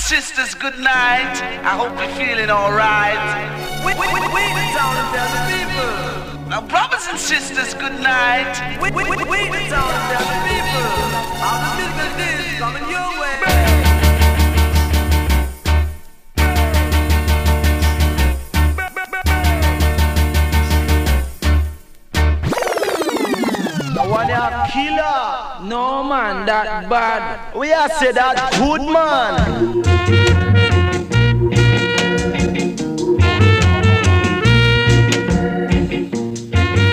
sisters, good night. I hope you're feeling alright. We, we, we, we town and tell the people. Now, brothers and sisters, good night. We, we, we, we town and tell the people. The musical days coming your way. Killer. No man, that bad. We are say that good man.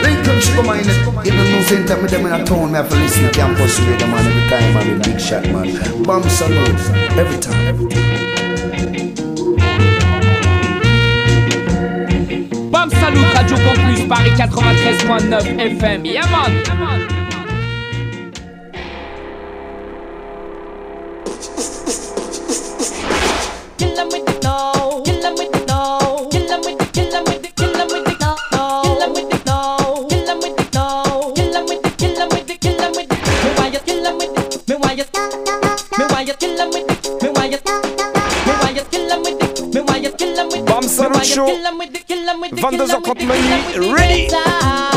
Lincoln sugar man, you know no sense me them in a town, me have to listen to campus radio man every time I'm in big shot man. Bomb salute every time. Every time. Bam Salut, Radio Campus, Paris 93.9 FM. Yeah man. Show. 22h30 minuit, ready.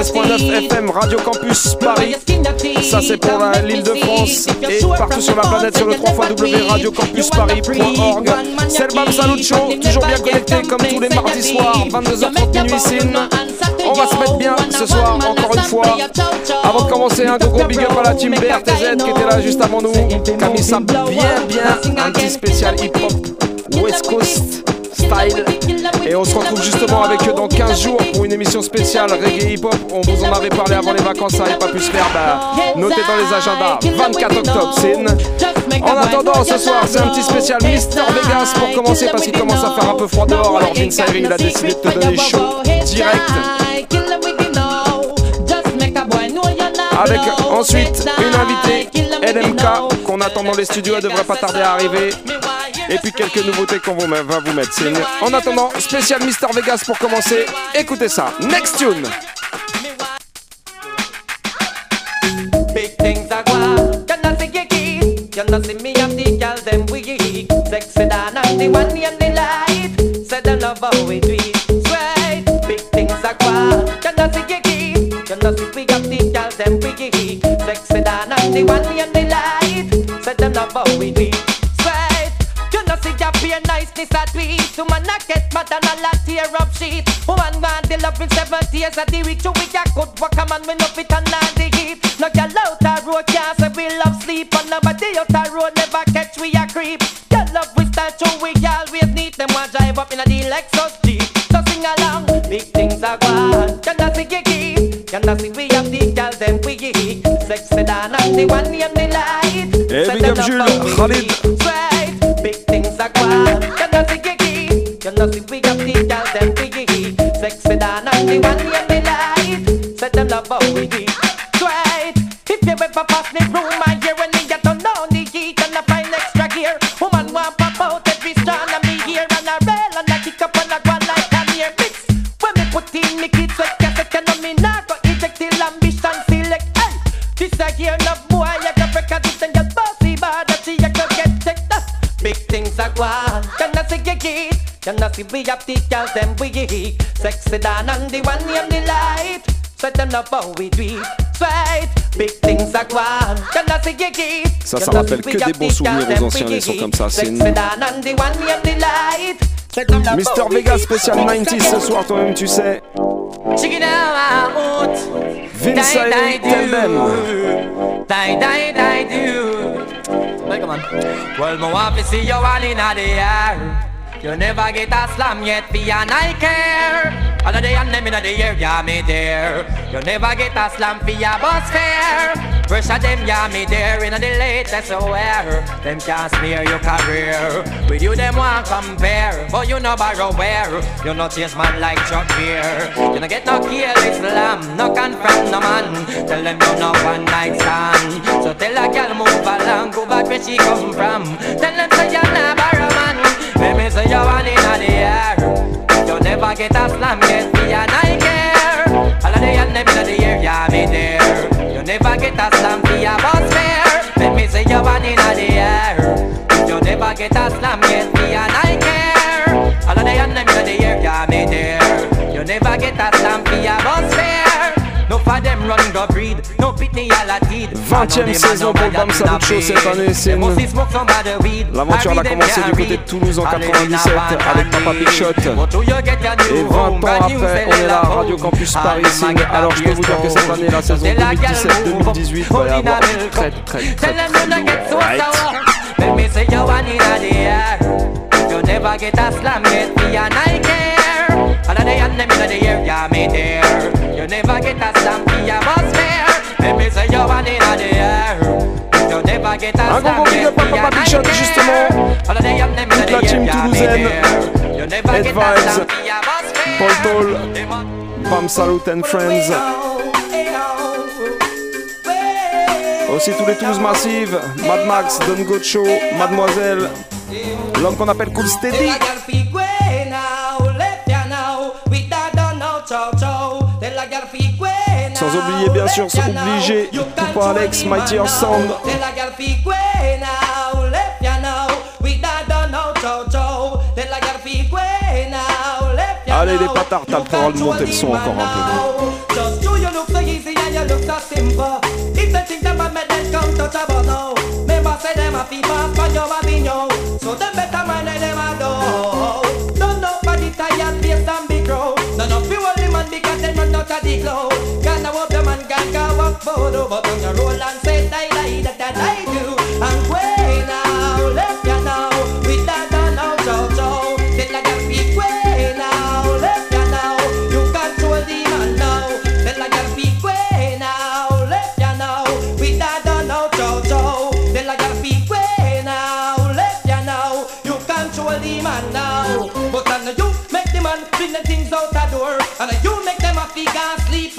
93.9 FM, Radio Campus Paris. Ça c'est pour l'île de France et partout sur la planète sur le 3 www.radiocampusparis.org. C'est le Bam Salut Show, toujours bien connecté comme tous les mardis soirs, 22h30 minuit. On va se mettre bien ce soir encore une fois. Avant de commencer, un gros gros big up à la team BRTZ qui était là juste avant nous, ça bien bien, un petit spécial hip hop West Coast Et on se retrouve justement avec eux dans 15 jours pour une émission spéciale reggae hip hop. On vous en avait parlé avant les vacances, ça n'avait pas pu se faire. Bah, notez dans les agendas, 24 octobre, c'est. En attendant, ce soir, c'est un petit spécial Mister Vegas pour commencer parce qu'il commence à faire un peu froid dehors. Alors Vince Ayre, il a décidé de te donner chaud direct. Avec ensuite une invitée, LMK, qu'on attend dans les studios, elle devrait pas tarder à arriver. Et puis quelques nouveautés qu'on va vous mettre signe. En attendant, spécial Mister Vegas pour commencer. Écoutez ça. Next tune. Niceness a tweet. Woman a get mad and a lot tear up sheet. Woman want the love in seven tears at the week. So we a good work a man we love it and not the heat. No girl out a road can't say we love sleep. And nobody out a road never catch we a creep. Girl love we start to we always need them one drive up in a the Lexus Jeep. So sing along, big things are gone. Can I see you keep? Can I see we have the girl them we geek? Sexy down and the one name the light. Say big up Jules, Khalid. sexy Dan and the one in the light. So them love how we do Sweat, big things are gone. Gonna see you keep. Ça, ça rappelle que des bons souvenirs aux anciens, ils sont comme ça, c'est une... Mister Vega spécial 90 ce soir, toi-même tu sais. Vince et Tandem. Well, my wife is see you all in the air. You never get a slam yet, be an I care. Of the and them in the air, yeah, me there. You never get a slam for your bus fare. First of them, yeah, me there in the latest wear. Them can't smear your career. With you, them want compare. But you know borrow where. You no chase man like Chuck Beer. You no get no kill Islam. No confront no man. Tell them you no one night stand. So tell a girl move along. Go back where she come from. Tell them say you're not. Let me say you're one in the air. You never get a slam, get me and I care. All of the and them in the air, yeah, me there. You never get a slam for your bus fare. Let me say you're one in the air. You never get a slam, get me and I care. All of the and them in the air, yeah, me there. Them run go breed, no pitney à la tide. 20ème saison pour le Bam Salut Show cette année, c'est une... L'aventure a commencé du côté de Toulouse en 97 avec Papa Big Shot. Et 20 ans après, on est là, Radio Campus Paris. Alors je peux vous dire que cette année, la saison 2017-2018 va y avoir très très très très say you never get a slam, get me and I care. All of the and them in the air, yeah, me there. You never get a slam, me a bus fare. Let me say you one in the air. You never get a Un gros slam, gros big get up à me Papa and Big I Shot care. justement. All of the and them in Toute la the team air, yeah, me toulousaine. there. You never Head get a Vibes, slam, me a bus fare. Paul Toll, Bam Salut and Friends. Aussi tous les Toulouse Massive, Mad Max, Don Gocho, Mademoiselle, l'homme qu'on appelle Cool Steady. Sans oublier bien sûr obligé, pour Alex, Mightier Sound. Allez les patards, t'as le droit de monter le son encore un peu. Out of the cloud. Can't hope the man can go walk photo, but on your roll and say die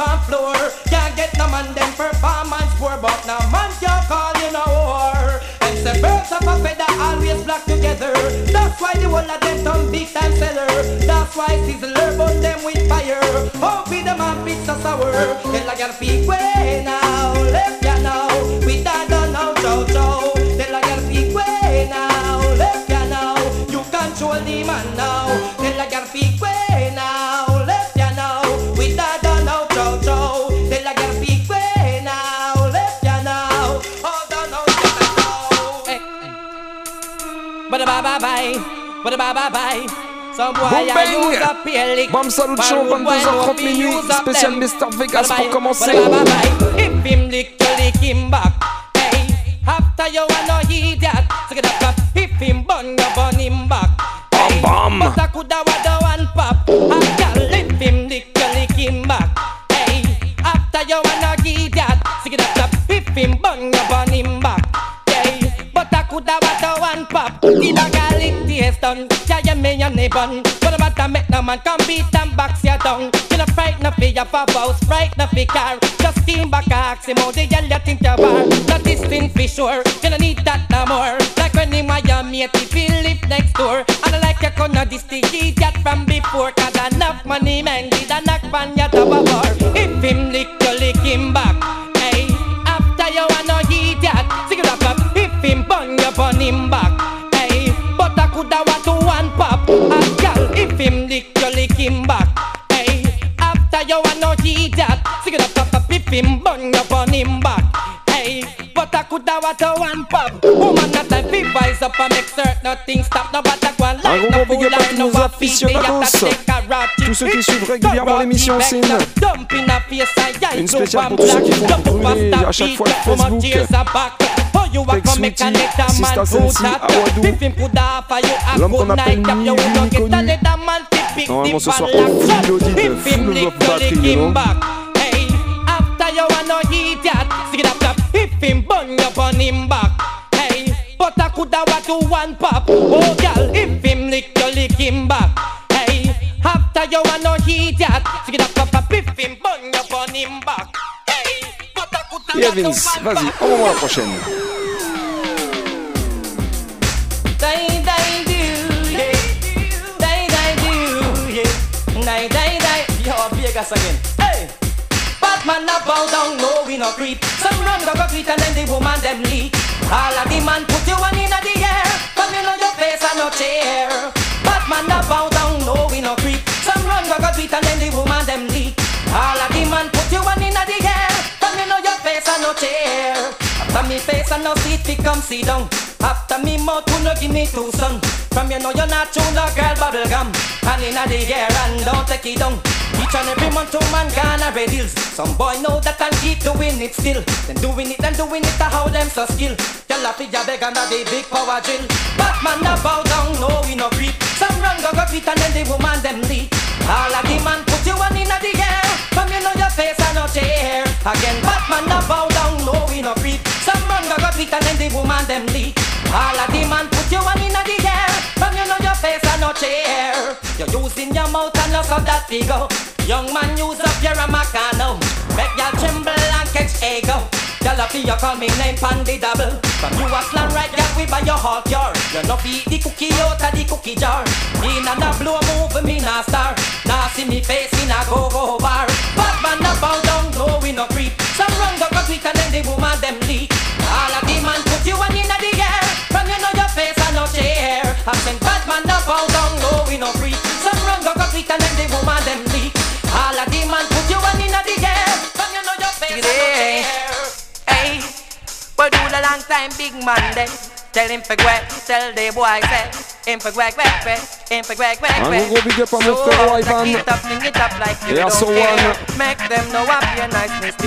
on floor. Can't get no man them performance poor, but no man can call you no war. Them say birds of a feather always flock together. That's why the whole of them turn big time seller. That's why sizzler burn them with fire. Hope be the man fix a sour. Then I gotta speak way now, left ya now. We done now, chow chow. Then I gotta speak way now, left ya now. You control the man now. Then I gotta speak way Bye bye bye, bada bye bye bye. Some boy Boom bang. use up here lick. Bam Salut Show, 22h30 hope minuit, spécial. Mr. Vegas pour commencer. bada bye bye. If him lick, you lick him back. Hey, after you wanna hear that, so get up. If him bun, you bun him back. Hey, bam. but I coulda wa the one pop. Can him lick, you lick him back. Hey, after you wanna The dog a lick taste done. Yeah, you me and me bun. What about I make no man come beat and box you down? You no fright no fear your house, fright no fear car. Just steam back ask him the hell you think you are. Not this thing for sure. You don't need that no more. Like when and your mate if live next door. And I like you gonna this the idiot from before. Cause enough money man did a knock on your tower bar. If him lick you lick him back. Hey, after you wanna idiot. Sing it up up. If him bun you bun him back. Him lick you lick him back. Hey, after you wanna idiot. Sing it up up up. If him bun you bun him back. Hey, but I coulda want to one pop. Woman time fi rise up and make certain things stop. No but I go and Un like no fool up à and tous no nos a feed me aficionados. after take a rotty. Tous ceux qui suivent régulièrement l'émission Sin. Une spéciale pour tous ceux qui font brûler à chaque fois le Facebook. Tex Sweetie, Sista Sensi, Awadou. L'homme qu'on appelle Mimi Mikouni. pick Normalement, the ce soir, ball on and full audit, If full him of lick you, battery, lick you know. him back. Hey, after you wanna eat that, stick it up top. If him bun you on him back. Hey, but I coulda what to one pop. Oh, girl, if him lick you, lick him back. Hey, after you wanna eat that, stick it up top. If him bun you on him back. Hey, but I coulda Yeah, Vince, vas-y, pop. envoie-moi la prochaine. They, they do, yeah. They, they do, yeah. They, they, they. Yo, Vegas again. Hey. Batman a bow down, no we no creep. Some run go go tweet and then the woman them leak. All of the man put you one in the air. Come in on your face and no chair. Batman a bow down, no we no creep. Some run go go tweet and then the woman them leak. All of the man put no chair. After me face and no seat, fi come sit down. After me mouth, who no give me two son. From you know you're not true, no girl bubble gum. And inna the air and don't take it down. Each and every month, two man gonna red hills. Some boy know that and keep doing it still. Then doing it, then doing it, how them so skill. Tell a figure beg under the big power drill. Batman a bow down, no we no creep. Some run go go feet and then the woman them leak. All of the man put you one inna the air. From you know your face and no chair. Again, Batman a bow go and then the woman them leak. All of the man put you one inna the air. From you know your face and no chair. You're using your mouth and no so that figure. Young man use up your Amacano. Make ya tremble and catch ego. Y'all feel you call me name pan the double From you a slam right girl we buy your hot yard You no feed the cookie out of the cookie jar In a da blow move me na star Now see me face in a go go bar Batman a bow down no we no creep Some run go go tweet and then the woman them leak put you one in the air From you know your face and no chair. I send Batman a bow down no we no creep Some run go go tweet and then the woman them leak. All of the man put you one in the air From you know your face and no chair. Hey, we do the long time big man then. Tell him for gwek, tell the boy say Him for gwek, gwek, gwek, him for gwek, gwek, gwek gros big up à mon So, frère take it up, fling it up like you Et don't son care. one. Make them know up your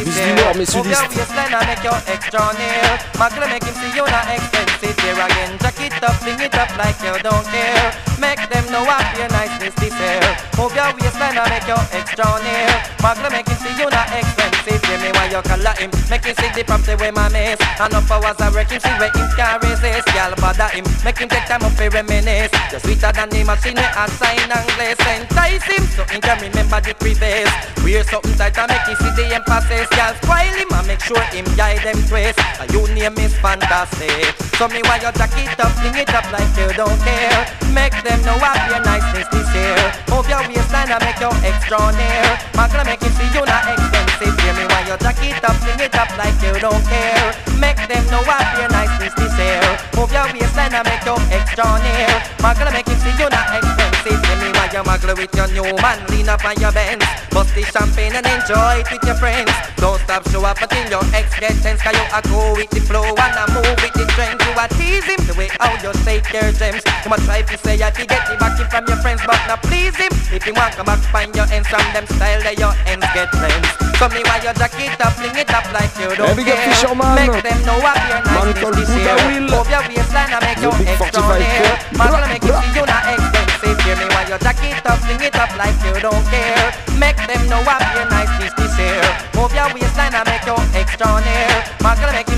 Bis year du Move your waistline and make your extra near Magle make him see you not expensive. Here again Jack it up, fling it up like you don't care. Make them know up your niceness this year Move your waistline and make your extra near Magle make him see you not expensive. Hear me while you call him. Make him see the property where my miss And up hours I him see where him can resist Y'all bother him. Make him take time up to reminisce. You're sweeter than the machine I sign and glaze Entice him so he can remember the previous. Wear something tight and make him see the emphasis. Y'all spoil him and make sure him guide them twist And your name is fantastic So me while you jack it up, fling it up like you don't care. Make them know what your niceness this year. Move your waistline and make your extra near. Man gonna make him see you not expensive. Hear me while you jack it up, fling it up like you don't care. Make them know what your niceness this year Move your waistline and make your extra near Man gonna make him see you not expensive Hear me while you muggle with your new man Lean up on your bench Bust the champagne and enjoy it with your friends. Don't stop show up until your ex get tense Cause you a go with the flow and a move with the strength. You a tease him the way how you take your gems. You must try to say that you get the backing from your friends But not please him. If you want come back find your ends from them style That your ends get friends So me while you jack it up, fling it up like you don't Hey, care. Fisherman. Make them know what your niceness called this year. Move your waistline and make your extra 45 near foot. Make you see you not expensive Hear me while you jack it up, fling it up like you don't care. Make them know what your niceness this year Move your waistline and make your extra near. Man gonna make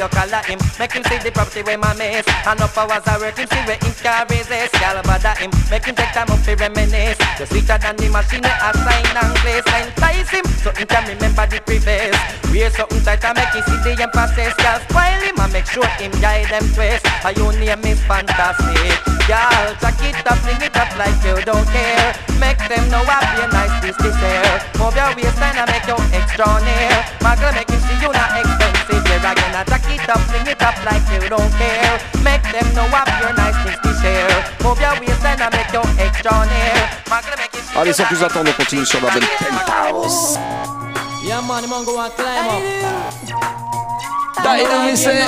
you color him. Make him see the property where my miss. And up hours I work him see where him can resist. Y'all bother him. Make him take time up to reminisce. You're sweeter than the machine I sign and place. Entice him so he can remember the previous. Wear something tight and make him see the emphasis. Y'all spoil him and make sure him guide them twist. And your name is fantastic. Y'all jack it up, fling it up like you don't care. Make them know what your nice this this Move your waistline and make you extra near. Magla make him see you not Here again I jack it up, fling it up like you don't care Make them know what your nice this this year Move your waistline and I make your extra near Magla make him see Allez, you sans plus attendre, on continue sur la belle Penthouse. Yeah, man, man go and climb up. Dynamisé.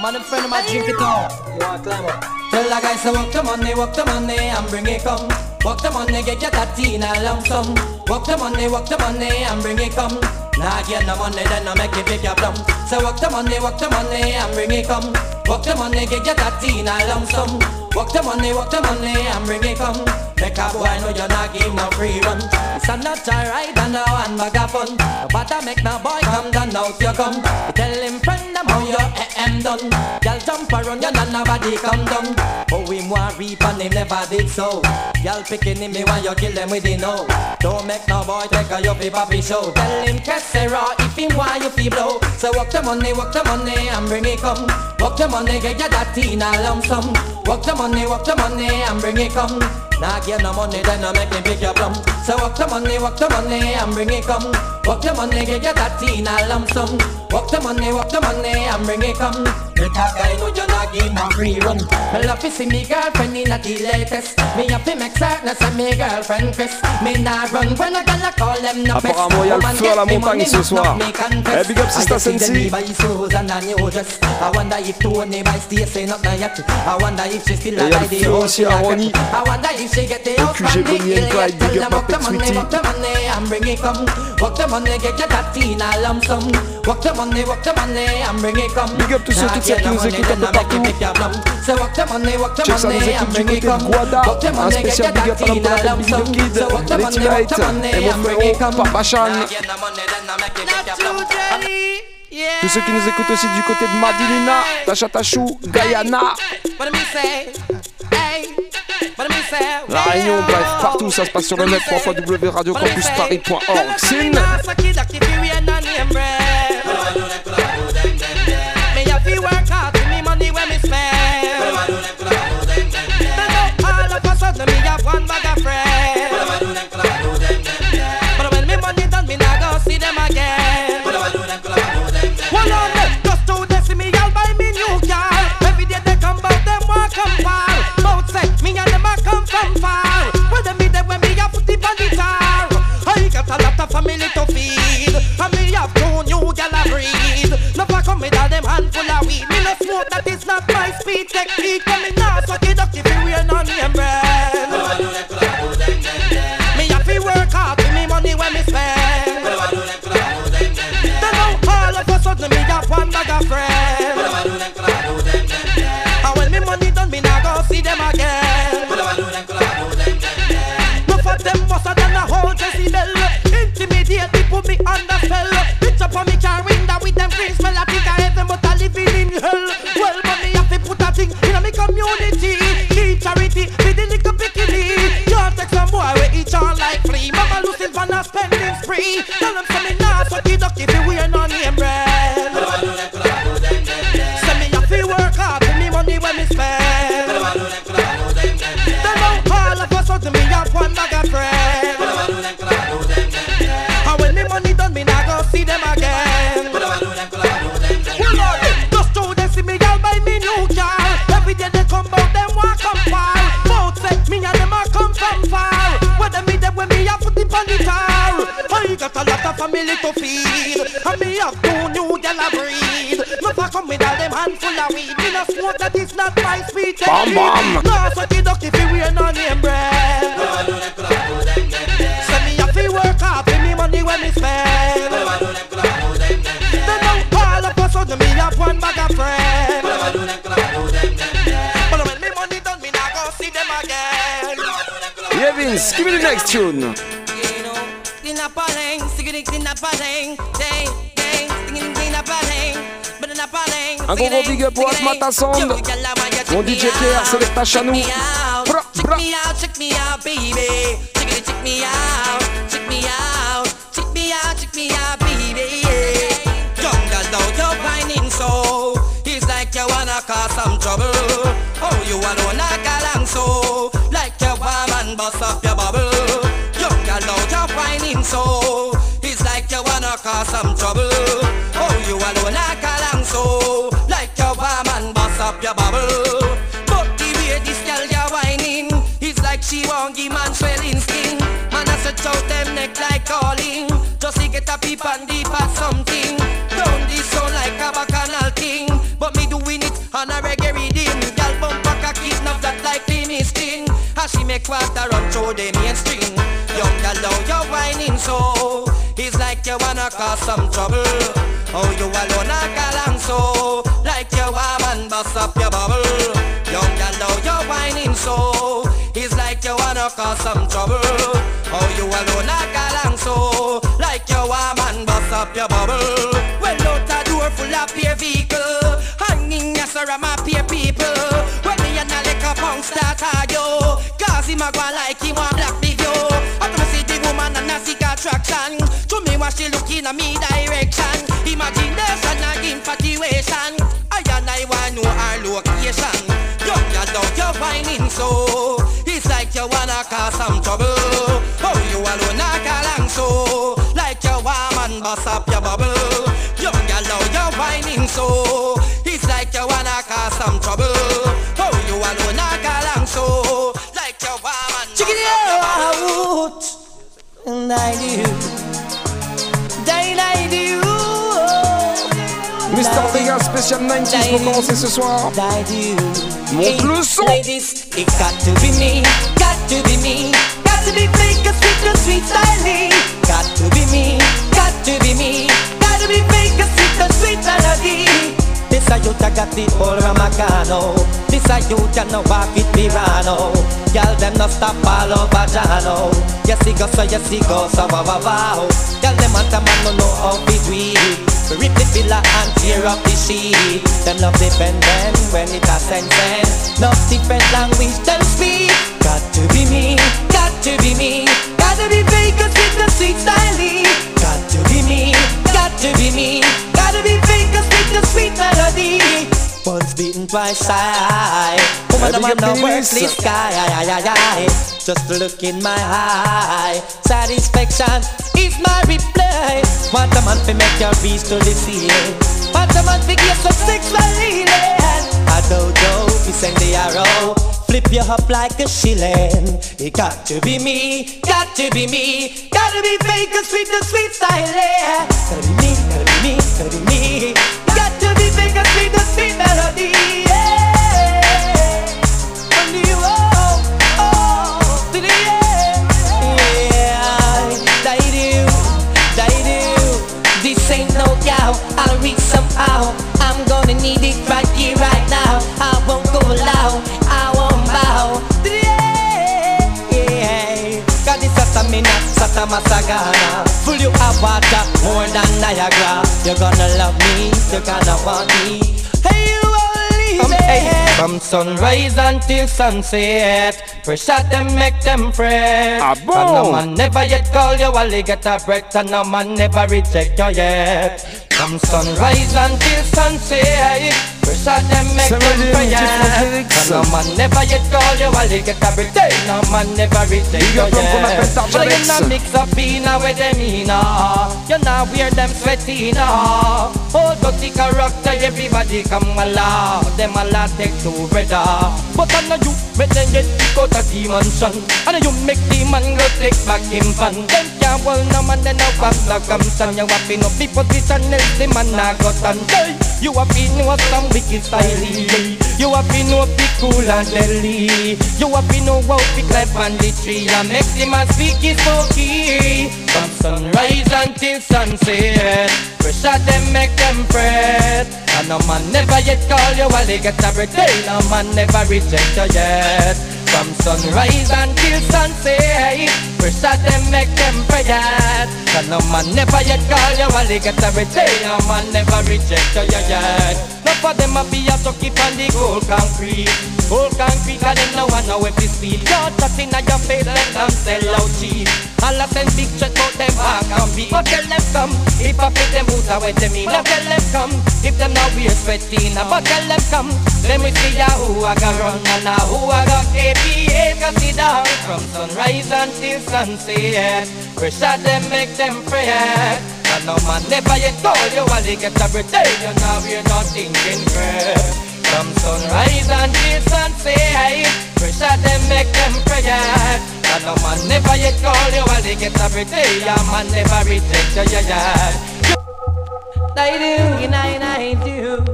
Man, a friend of mine drink it up. You want climb up? Tell the guys to work the money, work the money and bring it come. Work the money, get your tatty in a lump sum. Work the money, work the money and bring it come. Nah, get no money, then I make it big your plum. So work the money, work the money and bring it come. Work the money, get your tatty in a lump sum. Walk the money, walk the money, and bring it come. Make a boy know you're not give no free run. A not alright and now one bag of fun. No matter make no boy come down out you come. Tell him friend them how your AM done. Girl jump around you and nobody come down. Oh we want reap and him never did so. Girl picking me while you kill them with the no. Don't make no boy take a your paper show. Tell him Kessera if him why you feel blow. So walk the money, walk the money and bring it come. Walk the money, get your that in a lump sum. Walk the money, walk the money and bring it come. Nah get no money, then no make me pick your plum. So walk the money, walk the money and bring it come. Walk the money, get your that in a lump sum. Walk the money, walk the money and bring it come. Let a guy know you not give my free run. Me love to see me girlfriend in a the latest. Me have to make certain say me girlfriend Chris. Me nah run when a girl I call them no best. Apparemment, il y a le feu à la montagne money, ce not soir. me confess. Eh, big up I Sister just see them Sensi. buy Susan and new dress. I wonder if Tony buy Stacy not yet. I wonder if she still Et il y a le the feu aussi she à like Ronnie. I wonder if she get the house QG from the Bonnie and Clyde, big up them walk the money, walk the money and bring it come. Walk the money, get your that in a lump sum. Walk the money, walk the money and bring it come. Big up tous ceux, toutes celles qui nous écoutent un peu partout. Check ça, nous écoute du côté de Guada. Un spécial big up à l'homme de la Big Little Kid, Letty Light et mon frérot Papa Chan. Tous ceux qui nous écoutent aussi du côté de Madinina, Tachatachou, Guyana, What me say? Hey, what me say? La Réunion, bref, partout ça se passe sur le net, 3 www.radiocampusparis.org. Sin, me have two new gal a breed. Never come with all them handful of weed. Me no smoke that is not my speed. Eh? Bam, bam. Nah, so the duck if you wear no name brand. Say me have to work hard for me money when me spend. Then now all of a sudden me have one bag of friends. But when me money done, me nah go see them again. Yeah Vince, give me the next tune. Un gros gros big up au Asmata Sound. Mon DJ Pierre, Selecta Chanou. Bra, bra. Check me out, baby. Check me out, check me out, check me out, check me out, baby. Young though you're whining so, it's like you wanna cause some trouble. Oh, you alone a galang so, like you warm and bust up your bubble. Young girl, though you're whining so, it's like you wanna cause some trouble. Oh, you alone a galang so, up your bubble. But the way this girl ya whining It's like she won't give man swelling skin. Man I stretch out them neck like calling Just to get a peep and deep at something. Down this sound like a bacchanal thing But me doing it on a reggae rhythm. Girl bump back a kick enough that like Limmy Sting. As she make water run through the main string Young girl now you're whining so It's like you wanna cause some trouble. Oh you alone a galang so bust up your bubble Young girl, now you're whining so. It's like you wanna cause some trouble. Oh, you alone like a galang so. Like you a man bust up your bubble. Well, out a door full of peer vehicle. Hanging yes, sir, I'm peer people. When me and a liquor punk start argue. Cause him a go like him want black video. After me see the woman and I seek attraction. To me, what she looking at me direction. Imagination and infatuation. I want know our location. Young girl, now you're whining so. It's like you wanna cause some trouble. Oh, you alone a galang so. Like you want man bust up your bubble. Young girl, now you're whining so. It's like you wanna cause some trouble. Oh, you alone a galang so. Like you want man bust Check it up your bubble. out. And I do. Mister Vega spécial 90 pour commencer ce soir. I. Monte le son. Ladies, it got to be me, got to be me, got to be fake, a sweet, a sweet style. Got to be me, got to be me, got to be fake, a sweet, a sweet melody. This a youth I got the old Ramacano This a youth you know walk with Pirano Girl them no stop all over Jano Yes he go so yes he go so wow wow wow them want a man no know how to do it rip the pillar and tear up the sheet. Them love depend them when it a send No different language them speak. Got to be me, got to be me. Got to be Vegas with the sweet style Got to be me, got to be me. Got to be Vegas with the sweet melody Once beaten twice shy Woman, I'm on the up worldly Denise. sky aye, aye, aye, aye. Just look in my eye. Satisfaction is my reply Want a man to make your reach to the ceiling Want a man to get some sexual healing I don't know if you send the arrow. Flip you up like a shilling. It got to be me, got to be me. Gotta be fake, a sweet, a sweet style. Gotta be me, gotta be me, gotta be me to be fake, a sweet, a sweet melody sunrise until sunset. Pressure them make them fret Ah? And no man never yet call you while they get a breath And no man never reject you yet. From sunrise until sunset Pressure them make them fret And no man never yet call you while they get a breath Hey, No man never reject you up l'homme qu'on appelle yet. But you not mix up in a with them in a You not wear them sweaty in a Hold up the character everybody come along Them all take to brother But I know you make them get kick out of the mansion. And you make the man go take back him fun. Them can't hold no man then no back like come son You been up the position else the man na got on hey, You have been know some wicked style You have been know be cool and deadly You have been know how to climb on the tree. And make the man speak his smoky. From sunrise until sunset Pressure them make them fret. And no man never yet call you while they get a break Hey, no man never reject you yet. From sunrise until sunset Pressure them make them fret. And no man never yet call you while they get a break Hey, no man never reject you yet. No for them a be a keep on the cold concrete Cold concrete and them no one know if this speed You're chatting your face let them sell out cheap. All of them big shot but them back and beat But tell them come, if I fit them out away them in. Now tell them come, if them now wear sweaty now But tell them come, let me see ya who I got run And now who I got. KPA consider From sunrise until sunset. Pressure them make them fret. And no man never yet told you while they get a breath you now we're not thinking crap from sunrise until sunset Pressure them make them fret And no man never yet call you while they get a breath Hey, a man never reject you, yeah, yeah I do, you know, I do.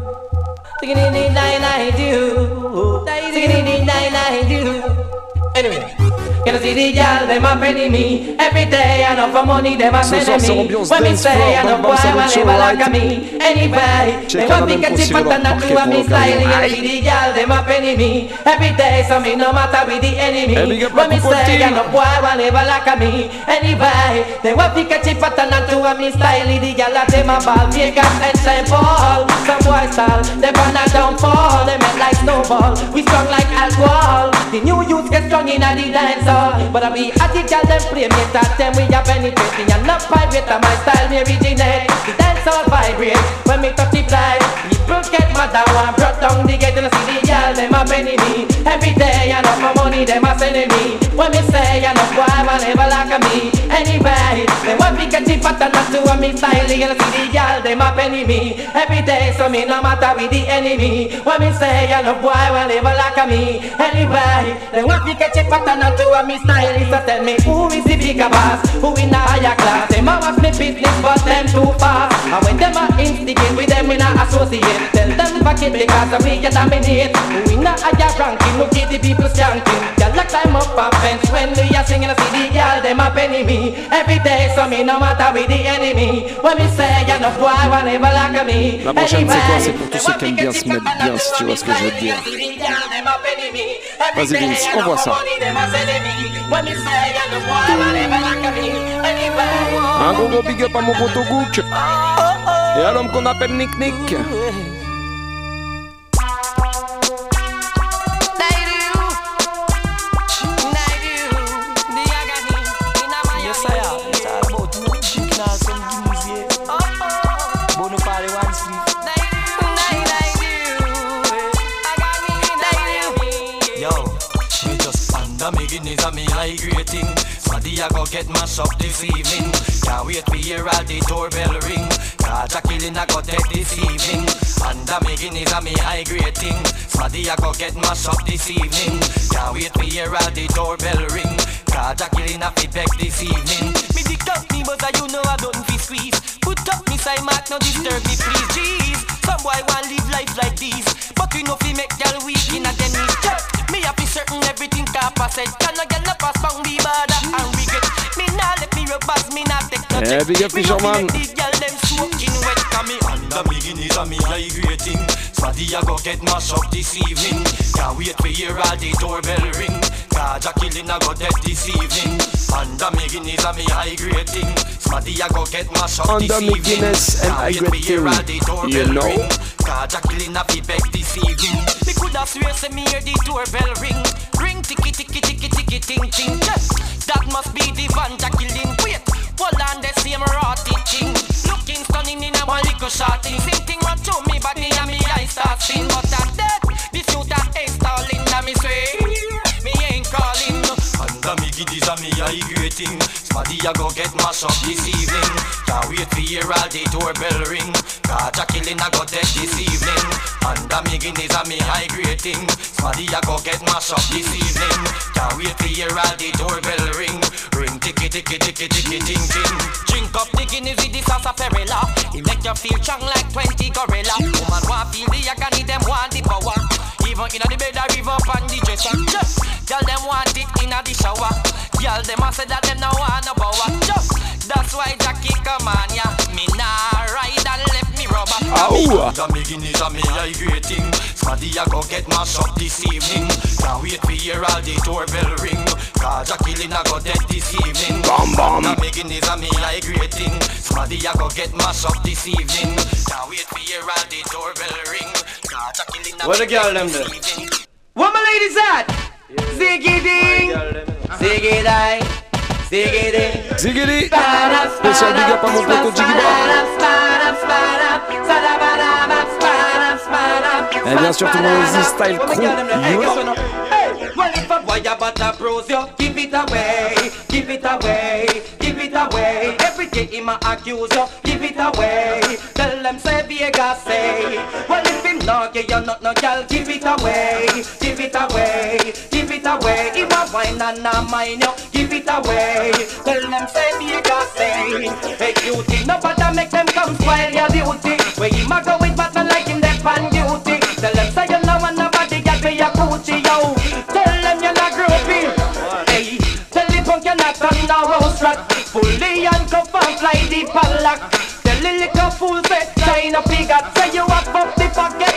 Singing in the nine, I do. Singing in the nine, I do. Anyway, Can I see the girl, them a penny me Every day I know for money, them a Ce penny soir, c'est me ambiance When me dance say floor I know dans boy, Bam will Salut never Show, like me Anyway, Check they out want the to get même chip conçu and not leur to a me parquet style pour Can I see the girl, them a penny me Every day, so me no matter with the enemy. Hey, big up When me la coupe say team. I know boy, will never like me Anyway, they want to get chip and not to a me style The girl that them a ball, Vegas and St. Paul Some boy style, they burn a downfall They make like snowball, we strong like alcohol. The new youth get strong in a the dance hall. But I be at the girl them play me that them we a penetrate Me a not pirate and my style me originate. The dance hall vibrate when me touch the fly. People get mad and want brought down the gate And I see the girl them a penny me. Every day I know my money them a sending me. When me say I know boy will never like me. Anyway, they want me get the and not to a me style. And I see the girl them a penny me. Every day so me no matter with the enemy. When me say I know boy will never like me. Anyway, they want me get the fat and not to a me style So tell me who is the bigger boss? Who in the higher class? Them a watch me business but them too fast. And when them a instigate with them we not associate. Tell them fuck it because we get dominate Who in the higher ranking Look at the people skanking? Y'all like climb up a fence When we are singing see the girl them a penny me. Every day so me no matter with the enemy. When me say boy will never like me? La prochaine, c'est quoi C'est pour tous ceux qui aiment bien se mettre bien, si tu vois ce que je veux dire. Vas-y, Vince, envoie ça. Un gros gros big up à mon poteau Gook et à l'homme qu'on appelle Nick Nick. Smaddy I go get up this evening. Can't wait to hear all the doorbell ring. Cause a killing I go take this evening. Under me Guinness and me high rating. Smaddy I go get up this evening. Can't wait to hear all the doorbell ring. Cause a killing I fi beg this evening. Me dick up me, but I you know I don't fi squeeze. Put up me side mark, no disturb me, please. Jeez, some boy want live life like this, but we know fi make gal weak in a them knees. Check, me happy certain everything capa said. Can a gal no pass bang the border and regret. Me nah let me rub bars, me nah take no check. big up Me know fi Fisherman. make the gal them smoking wet. Come me under me Guinness and me high rating. Smaddy I go get mashed up this evening. Can't wait to hear all the doorbell ring. Cause a killing I go dead this evening. Under me Guinness and me high rating. Smaddy I go get mashed up Under this me evening. Guinness and Can't high wait to hear all the doorbell You know? ring. Cause a killing I be beg this evening. Me coulda swear say me hear the doorbell ring. Ring ticky ticky ticky ticky ting ting. Yes, that must be the van killing. Wait, hold on the same rotty thing. Looking stunning in a one little shot thing. Same thing run to me body and me eyes start spin. But that dead, Under me Guinness and me high rating. Smaddy I go get mashed up this evening. Can't wait to hear all the doorbell ring. Cause a killing I go dead this evening. Under me Guinness and me high rating. Smaddy I go get mashed up this evening. Can't wait to hear all the doorbell ring. Ring ticky ticky ticky ticky ting ting. Drink up the Guinness with the of perilla. It make you feel strong like 20 gorilla. Woman want feel the agony, them want the power. Even in the bed, I river on the dresser. Just, girl, them want it in the shower. Girl, them a say that them no want no power. Just, that's why Jackie come on, yeah. Me nah ride and left me rubber. Aouh Under me Guinness and me high rating. Smaddy I go get mashed up this evening. Can't wait to hear all the doorbell ring. Cause a killing I go dead this evening. Bam, bam. Under me Guinness and me high rating. Smaddy I go get mashed up this evening. Can't wait to hear all the doorbell ring. A Where the girl them there? Where my ladies at? Ziggy ding, ziggy dang, ziggy ding. Ziggy Spécial big up à mon poteau Jiggy Et bien sûr tout le monde dit Style Crew. Well, if a boy about to bruise you, give it away, give it away, give it away. Every day he ma accuse you, give it away. Tell them say Vegas say. Well, No, yeah, you're not no girl, give it away, give it away, give it away. It my wine and not mine, yo, give it away. Tell them say me a say, hey beauty, no bother make them come spoil your beauty. Where you ma go with I like him dead pan duty. Tell them say you no want nobody, got me a coochie, yo. Tell them you're not groupie. Hey, tell the punk you're not on the house track. Fully handcuffed and fly the padlock. Tell the little fool say, shine up, he got say you have up the pocket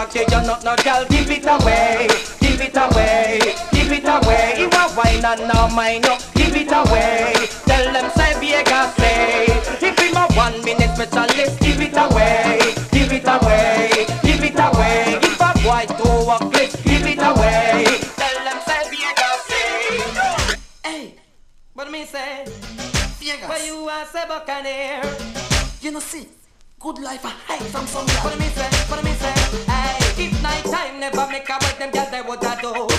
boy knock you, not no girl, give it away, give it away, give it away. You a wine and no mind up, give it away. Tell them say Vegas say, if him a one minute specialist, give it away, give it away, give it away. If a boy do a clip, give it away. Tell them say Vegas say, hey, what me say? Vegas. Where you are, say Buccaneer. You know, see, good life I hide from somewhere. What me say? What me say? Hey, if night time never make a what them girls they woulda do.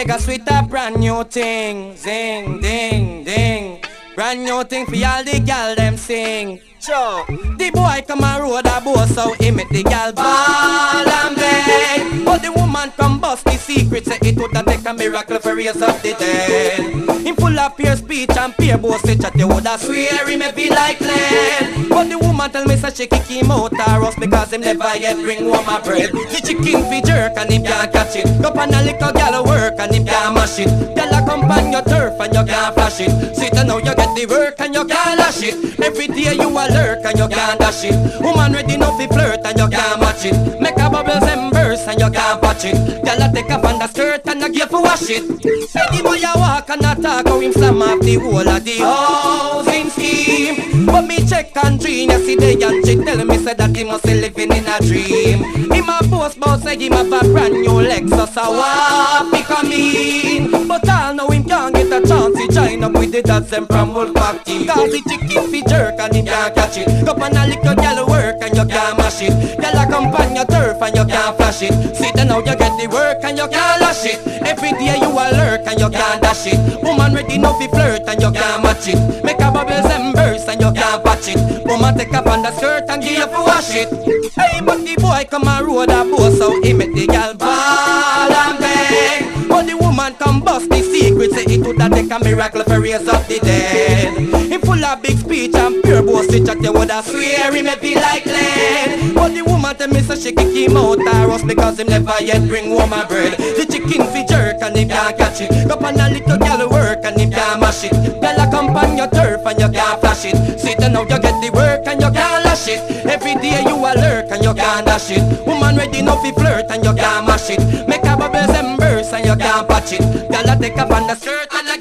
Vegas with a brand new thing. Zing, ding, ding. Brand new thing for all the gal them sing. Sure. The boy come and road a boat so he make the gal ball and beg. But the woman come bust secret say it woulda take a miracle for raise up the dead. Him full of pure speech and pure boast chat you woulda swear he may be like lead. But the woman tell me say she kick him out her house because him never yet bring home a bread. The chicken fi jerk and him can't catch it. Go pan a little gal work and him can't mash it. Gal a come pan your turf and you can't flash it. Sit and now you get the work and you can't lash it. Every day you a lurk and you can't dash it. Woman ready now fi flirt and you can't match it. Make a bubbles and burst and you can't patch it. Gal a take off on the skirt and you give for wash it. The boy a walk and a talk how him slam off the whole of the housing scheme. But me check and dream yesterday and she tell me say that he must be living in a dream. Him a boast bout say him have a brand new Lexus a walk in. But I know him can't get a chance to join up with the dads them from Wolfpack team. Cause the chicken fi jerk and him can't catch it. Go on a little gal work and you can't mash it. Gal a come pan and you can't flash it. Sit and now you get the work and you can't lash it. Every day you a lurk and you can't dash it. Woman ready now fi flirt and you can't match it. Make a bubbles and burst and you can't patch it. Woman take up on the skirt and give you for wash it. Hey, but the boy come and road a boat so he make the gal ball and beg. But the woman come bust the secret say it woulda take a miracle for raise up the dead. Of big speech and pure boast chat you woulda swear he may be like lead. But the woman tell me say she kick him out her because him never yet bring home a bread. The chicken fi jerk and him can't catch it. Go on a little gal work and him can't mash it. Gal a come pan your turf and you can't flash it. And now you get the work and you can't lash it. Every day you a lurk and you can't dash it. Woman ready now fi flirt and you can't mash it. Make a bubbles and burst and you can't patch it. Gal a take up on the skirt and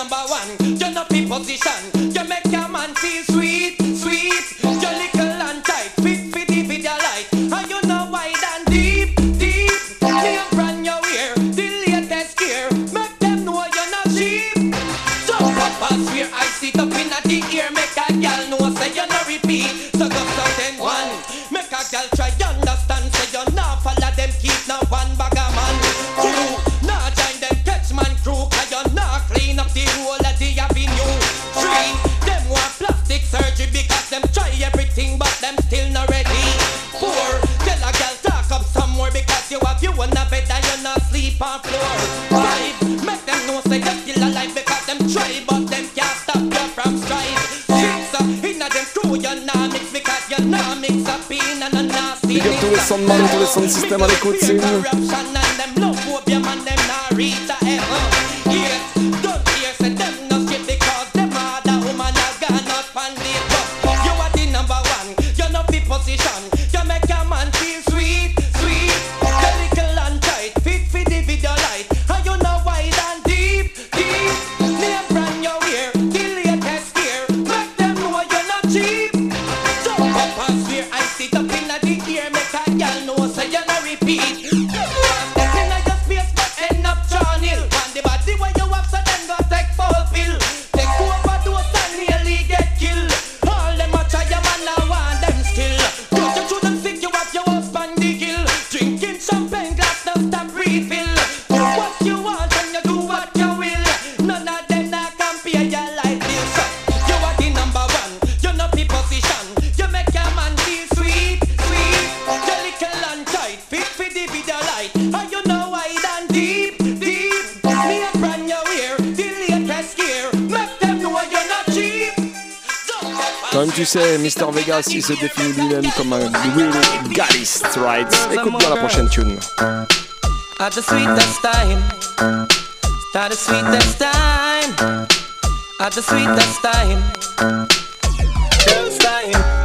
number one. You're not in position. You make Big up tous les soundman, tous les sound systems à l'écoute, Sais, Mr Vegas, il se définit lui-même comme un real gallist, right? Écoute bien la prochaine tune. At the sweetest time, at the sweetest time, at the sweetest time,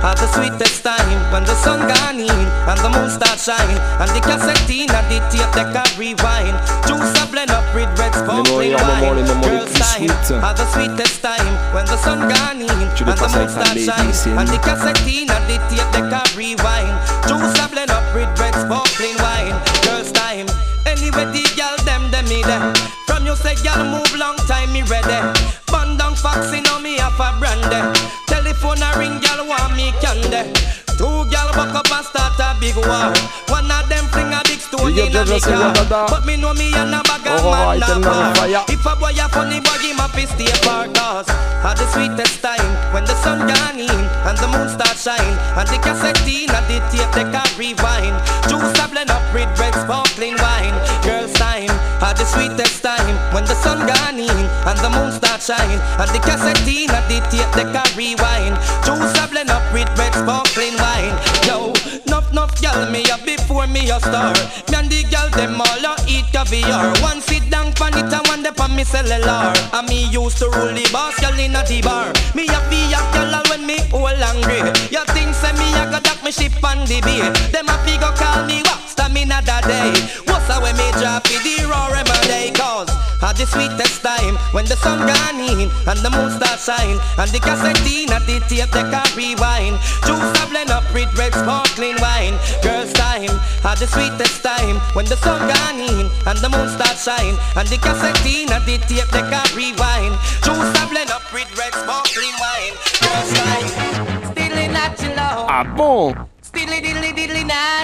at the sweetest time. When the sun gone in and the moon start shining and the cassette in and the tape deck a rewind. Juice a blend up with red sparkling Mémoire, mémoire, les wine. Girls time, sweet. at the sweetest time when the sun gone in and the moon start shine and the cassette in and the tape deck a rewind. Juice a blend up with red sparkling wine. Girls time. Anyway, the girl them them me there. From you say girl move long time me ready. Bun down foxy now me have a brandy. Telephone a ring girl want me candy. Two girl buck up and start a big war. One them a stone up in a me car. But me know me and a bag of man item na number bar. If a boy a funny boy him a fi stay cause At the sweetest time when the sun gone in and the moon start shine and the cassette in and the tape they can rewind. Juice a blend up with red sparkling wine. Girls time at the sweetest time when the sun gone in and the moon start shine and the cassette in and the tape they can rewind. Juice a blend up with red sparkling wine. Gal me up before me a star. Me and the gal them all a eat caviar. One sit down pan it and one dey pan me cellular. And me used to rule the boss gal inna the bar. Me a be a all when me all angry. You think say me a go dock me ship on the bay? Them a fi go call me what? Stamina that day. What's a when me drop it the raw remedy? Cause at the sweetest time when the sun gone in and the moon start shine and the cassette in at the tape they can rewind. Juice a blend up with red sparkling wine. Girls time at the sweetest time when the sun gone in and the moon start shine and the cassette in at the tape they can rewind. Juice a blend up with red sparkling wine. Girls time still in natural. Ah bon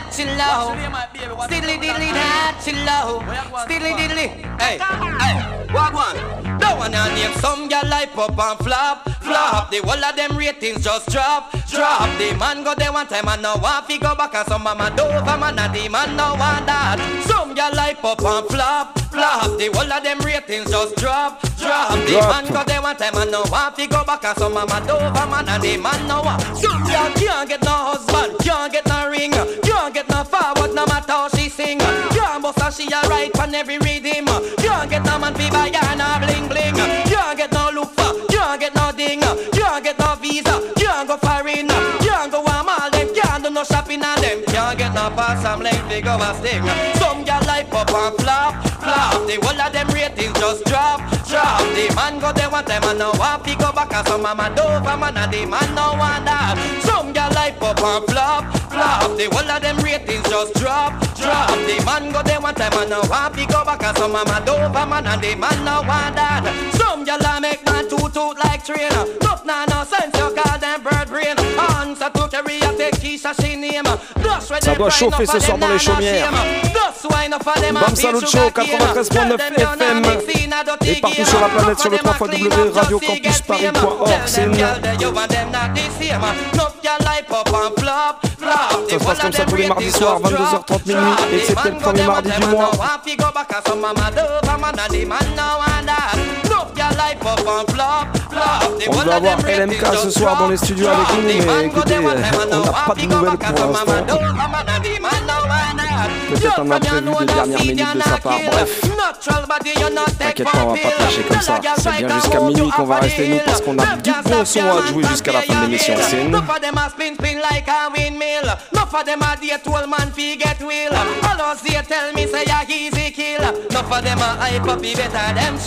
diddly natural. Stiddly diddly natural. Stiddly diddly. Hey, oh, hey, what one? No one on name some girl life up and flop, flop. The whole of them ratings just drop, drop. The man go there one time and now want fi go back and some mama Dover man and the man now want that. Some girl life up and flop, flop. The whole of them ratings just drop, drop. The man go there one time and now want fi go back and some mama Dover man and the man now want. Some girl can't get no husband, can't get no ring, can't get no forward no matter how she sing. Can't bust her, she a right on every rhythm. Can't get no man fi buy her no bling bling. Can't get no look for, can't get no ding. Can't get no visa, can't go foreign. Can't go a mall, them can't do no shopping on them. Can't get no pass, some length fi go a sting. Some girl life up and flop. The whole of them ratings just drop, drop. The man go there one time and now want to go back and some mama over man and the man no want that. Some girl like up and flop, flop. The whole of them ratings just drop, drop. The man go there one time and now want to go back and some mama over man and the man no want that. Some girl a make man toot toot like train. Tough nah no sense you call them bird brain. Answer to carry a take Keisha Ça doit chauffer ce soir dans les chaumières. Bam Salut 93.9 FM et partout sur la planète sur le 3 www.radiocampusparis.org. C'est une... Ça se passe comme ça tous les mardis soirs, 22h30 minuit, excepté le premier mardi du mois. On doit avoir LMK ce soir dans les studios avec nous, mais écoutez, on n'a pas de nouvelles pour l'instant. Peut-être un imprévu des dernières minutes de sa part, bref. T'inquiète pas, on va pas lâcher comme ça. C'est bien jusqu'à minuit qu'on va rester nous parce qu'on a du bon son à jouer jusqu'à la fin de l'émission. C'est nous.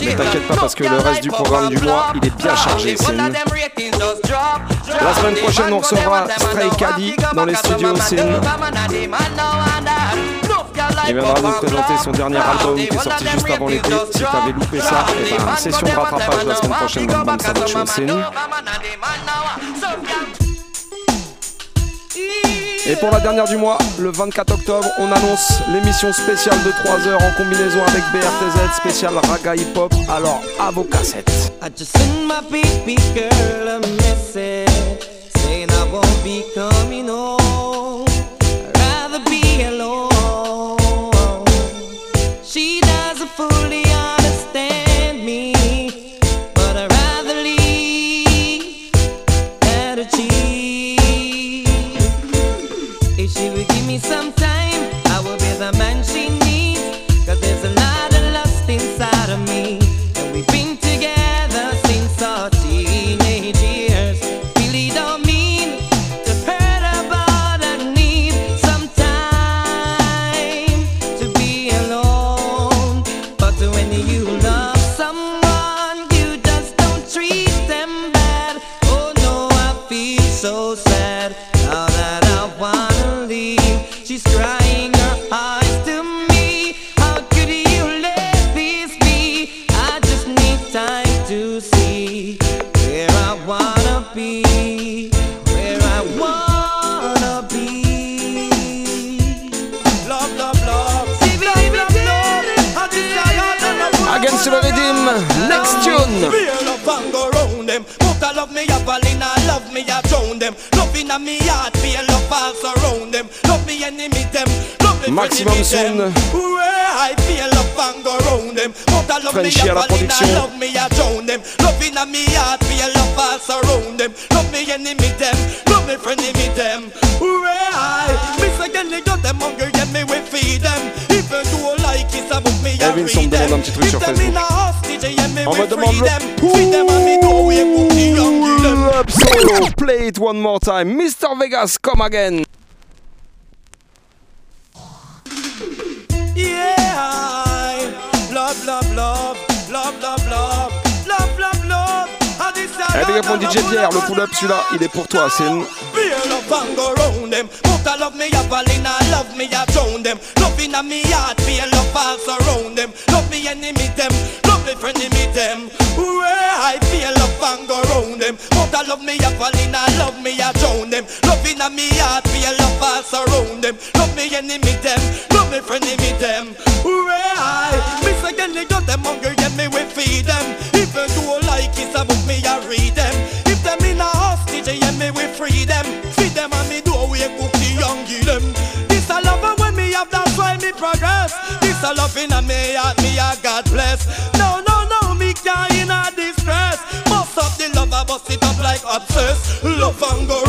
Mais t'inquiète pas parce que le reste du programme du mois, il est bien chargé. C'est nous. La semaine prochaine, on recevra Stray Caddy dans les studios. C'est nous. Il viendra nous présenter son dernier album qui est sorti juste avant l'été. Si t'avais loupé ça, et ben, session de rattrapage la semaine prochaine dans le Bam Show. C'est. Et pour la dernière du mois, le 24 octobre, on annonce l'émission spéciale de 3 heures en combinaison avec BRTZ, spécial Raga Hip Hop. Alors, à vos cassettes. I just send my baby girl a message saying I won't be coming more. Mr. Vegas, come again. Yeah, le pull-up, celui-là, il est pour toi, c'est like obsessed. Love and go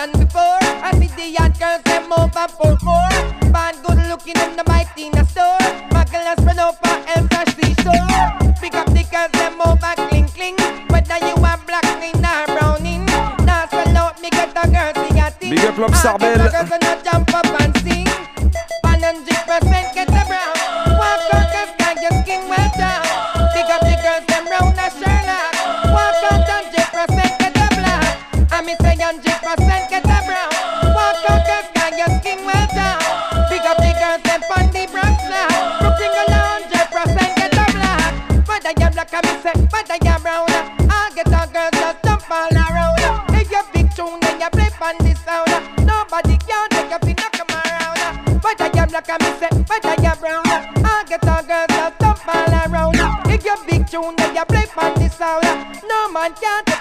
than before. I see the young girls them over for more. Find good looking in the mighty in the store. My girls run over and flash the store. Pick up the girls them over cling cling. Whether you are black in or brown in. Now swell out me get a girl see a thing. Big up Lobsarbel.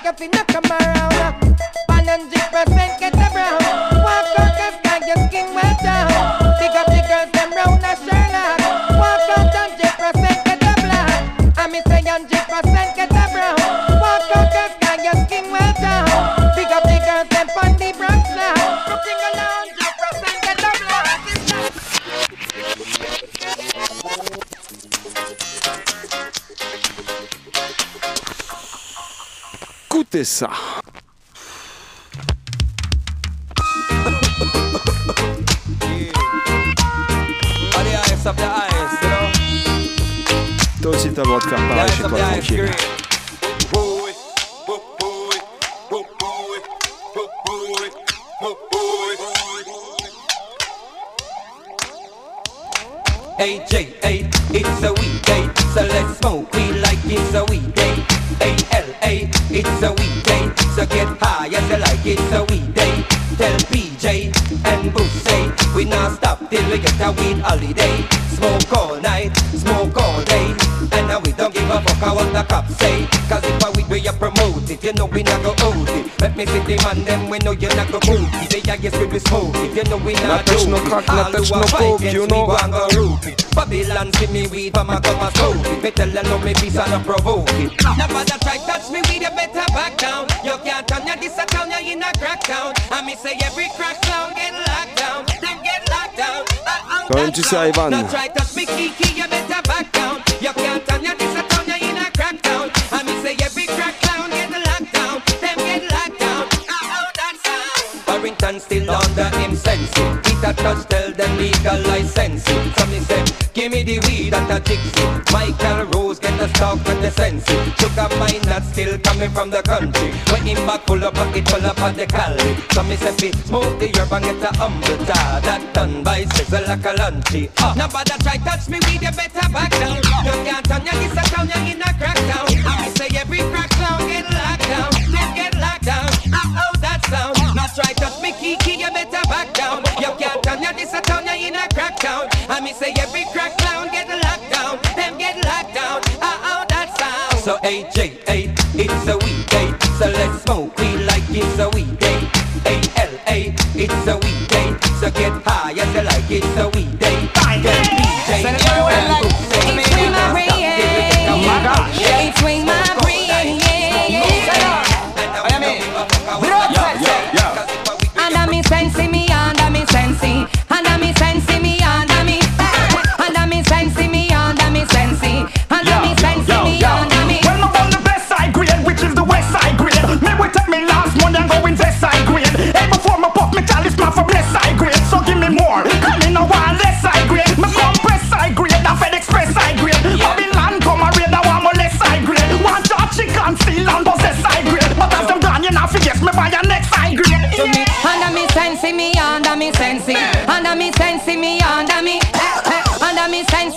Nothing that come around. 100% acessar. when we know you're not gonna. Say I guess we be smooth. If you know we not, not touch no crack, not touch no coke, you know. One go root. Babylon see me weed, but my come a smoke. Better let know me peace and not provoke it. Now try touch me weed, you better back down. You can't turn your this a town, you in a crack town. And me say every crack town get locked down. Them get locked down. Uh, uh, Going to Saivan. Uh, now try touch them sense it. It a touch, tell them legalize sense it. So me say, give me the weed and a Dixie. Michael Rose get the stock with the sense it. Sugar mine not still coming from the country. When him back full up, pocket full up of the Cali. So me say, fi smoke the herb and get a humble jar. That done by sizzle like a lunchy. Uh. Nobody try touch me weed, you better back down. You can't turn your this a town, you in a crack town. I say every crack town get locked down. Get locked down. Uh oh, that sound. Me say every crack town get locked down. Them get locked down. Uh oh, that sound. So AJ, A, it's a weekday. So let's smoke weed like it's a weekday. A L A, it's a weekday. So get high as you like, it's a weekday.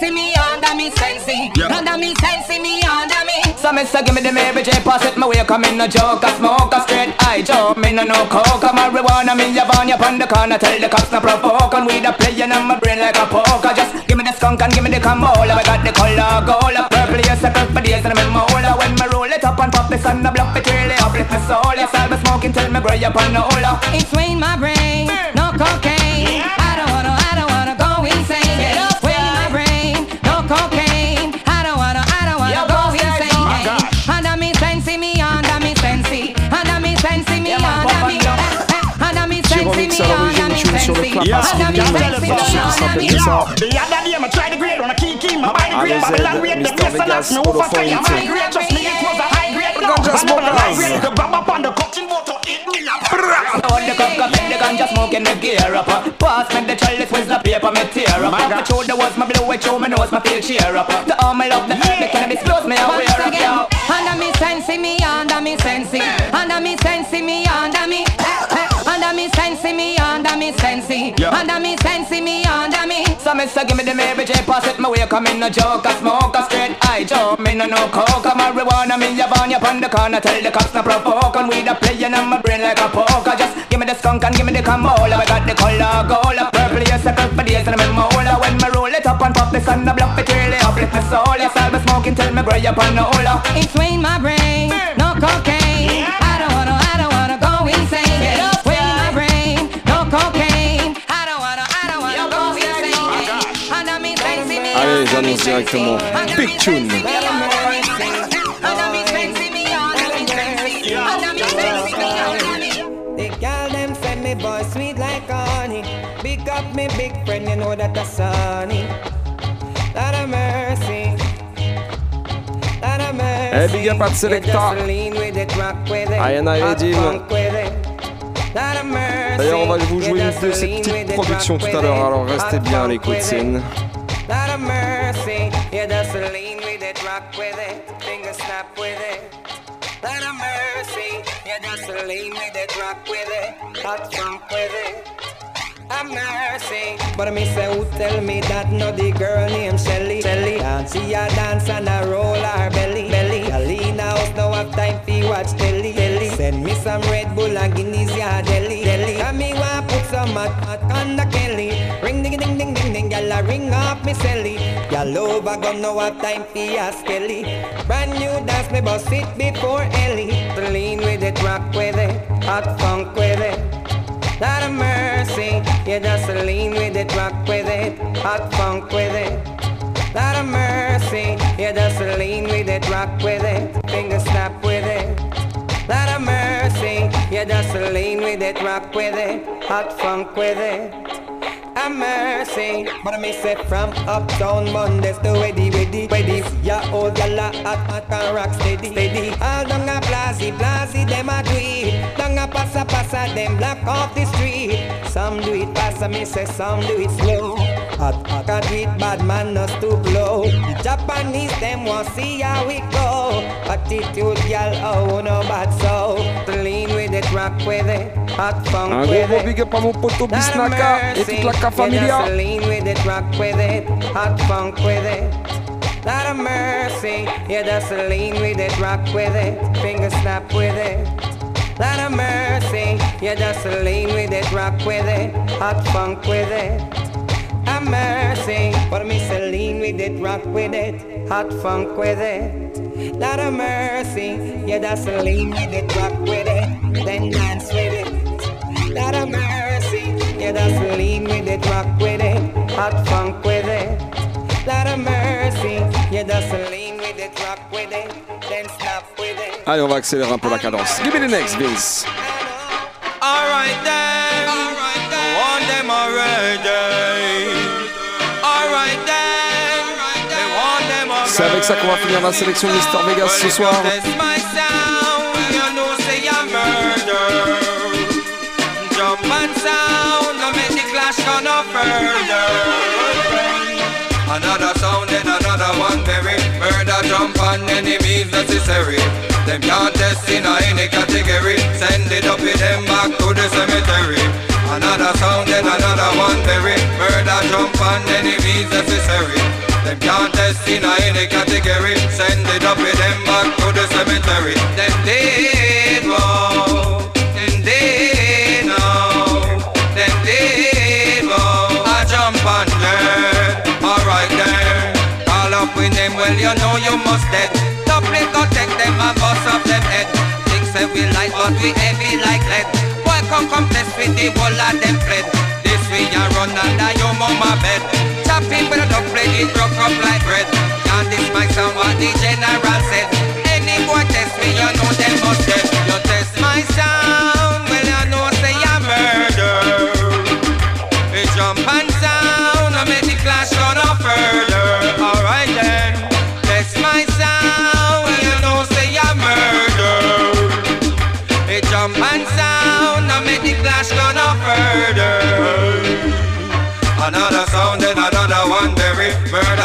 Me sensi, me under me sensi. Under me sensi, me under me. So me say give me the Mary J. Pass it my way Come in no joke, I smoke a straight eye joke. Me no no coke, I'm marijuana. Me a van up on the corner. Tell the cops no provoke. And we the playing on my brain like a poker. Just give me the skunk and give me the camola. I got the color gold. A purple yes, a for days And I'm in my mola. When me roll it up and pop this on the block It really uplift my soul. Yes, I'll be smoking till me gray up on the hola It's swing my brain, no cocaine. Me. s'appelle ça. The other day, I tried the grade on a kiki, my body grade, Babylon grade, the Mr. best and Vegas, that's me over Vodafone fire, my grade, just me, it was a high grade, no, Ganja I never high smokers. grade, the bomb up on the cooking water, eat me up, Hold the cup, cup, the ganja smoking the gear up uh. Pass me the chalice with the paper, me tear up My through the words, my blow it through my nose, my feel cheer up. The arm, I love the herb, the cannabis blows me away Once up, again, yo under me sensi, me under me sensi. Under me sensi, me under me sensi. Under me sensi, me under me. So me say give me the Mary J. Pass it my way Come in no joke, I smoke a straight eye joke Me no no coke, I'm marijuana Me a van up on the corner. Tell the cops no provoke. And we the playing on my brain like a poker. Just give me the skunk and give me the camola. I got the color gold. A purple yes, a for days And I'm in mola When me roll it up and pop this on the block It really uplift my soul. Yes, I'll be smoking till me gray up on the hola It's swing my brain, no girl them say me boy sweet like honey. Big up me big friend, you know that that's sunny. Lot of mercy. Lot of mercy. Eh, big up à Selecta. You just lean with it, rock with it. Ayana et hot Dim. funk with it. Lot of mercy. D'ailleurs, on va vous jouer You une just de ces lean petites with it, productions rock tout à with l'heure, it. alors restez Hot bien à funk l'écoute, with c'est it. une... hot it. Have mercy. But me say who tell me that no the girl named Shelly. Shelly. Dance she a dance and a roll her belly. Belly. Galina house now have time fi watch telly. Telly. Send me some Red Bull and Guinness ya deli deli And me want put some hot hot on the Kelly. Ring ding ding ding ding ding Gyal ring up me celly Gyal over gun now have time fi a skelly Brand new dance me bust it before Ellie Lean with it, rock with it, hot funk with it Lot of mercy, you just lean with it, rock with it, hot funk with it. Lot of mercy, you just lean with it, rock with it, finger snap with it. Lot of mercy, you just lean with it, rock with it, hot funk with it. A mercy. But I may say from uptown Mondays to ready, ready, ready. Yeah, old gala at at and rock steady, steady. All down a blazy, blazy, them a do it. Down a passa, passa, them block off the street. Some do it fast, I may say some do it slow. Hot, can't it bad, man, not too blow. The Japanese, them want see how we go. Attitude, girl, oh, no bad so. Lean with it, rock with it, hot funk Un with gros it. big up à mon poteau Bisnaka et toute la lean with it, rock with it, hot funk with it. Lot of mercy, yeah, just lean with it, rock with it, finger snap with it. Lot of mercy, yeah, just lean with it, rock with it, hot funk with it. A mercy, but me say lean with it, rock with it, hot funk with it. Lot of mercy, yeah, just lean with it, rock with it, then dance with it. Lot of mercy, yeah, just lean with it, rock with it, hot funk with it. Lot of mercy, yeah, just lean with it, rock with it, then stop with it. Allez, on va accélérer un peu la cadence. Give me the next, Vince. Alright then, alright then, want them already. C'est avec ça qu'on va finir la sélection de Mister Vegas ce soir. Another sound and another one very murder jump on enemies necessary. Them can't test in any category. Send it up with them back to the cemetery. Another sound and another one very murder jump on enemies necessary. Them can't test in any category. Send it up with them back to the cemetery. Them dead, whoa. Them dead, no. Them dead, whoa. I jump on them. Alright then. Call up with them, well you know you must dead. Double go take them and bust up them head. Things say we light but we heavy like lead. Boy come come test with the whole of them fled. This we a run under your mama bed. Chopping with a dog plate, it broke up like bread. And this my sound what the general said. Any boy test me, you know them must dead. You test my sound,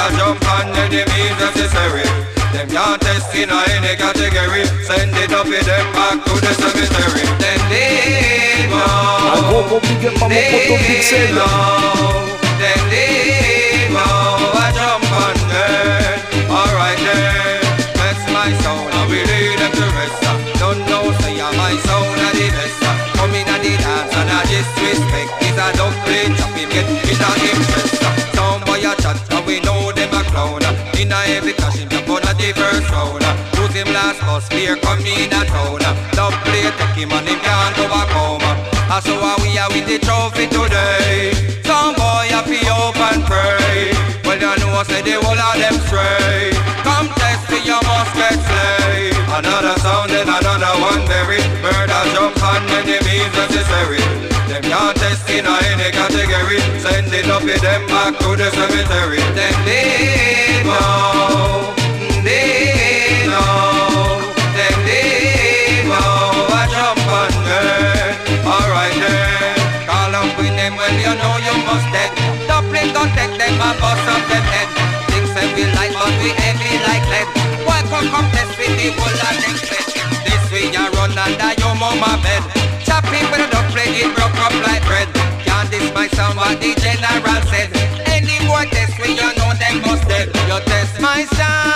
murder jump on enemies necessary. Them can't test in any category. Send it up with them back to the cemetery. Then they go. Un gros In a every clash him jump on a first round. Lose him last bus clear come in a town. Dog play take him and him can't back home. And so are we are with the trophy today. Some boy happy hope and pray. Well you know I say the whole of them stray. Come test me you must get slay. Another sound and another one very murder jump on enemies necessary. Them can't test in any category. Send it up with them back to the cemetery. Then they don't take them and bust up them head. Things say we light but we heavy like lead. Why come come test with the whole of them bed? This way you run under your mama bed. Chopping with a duck plate, it broke up like bread. Can't this my sound what the general said. Any more test we you know them must dead. You test my sound,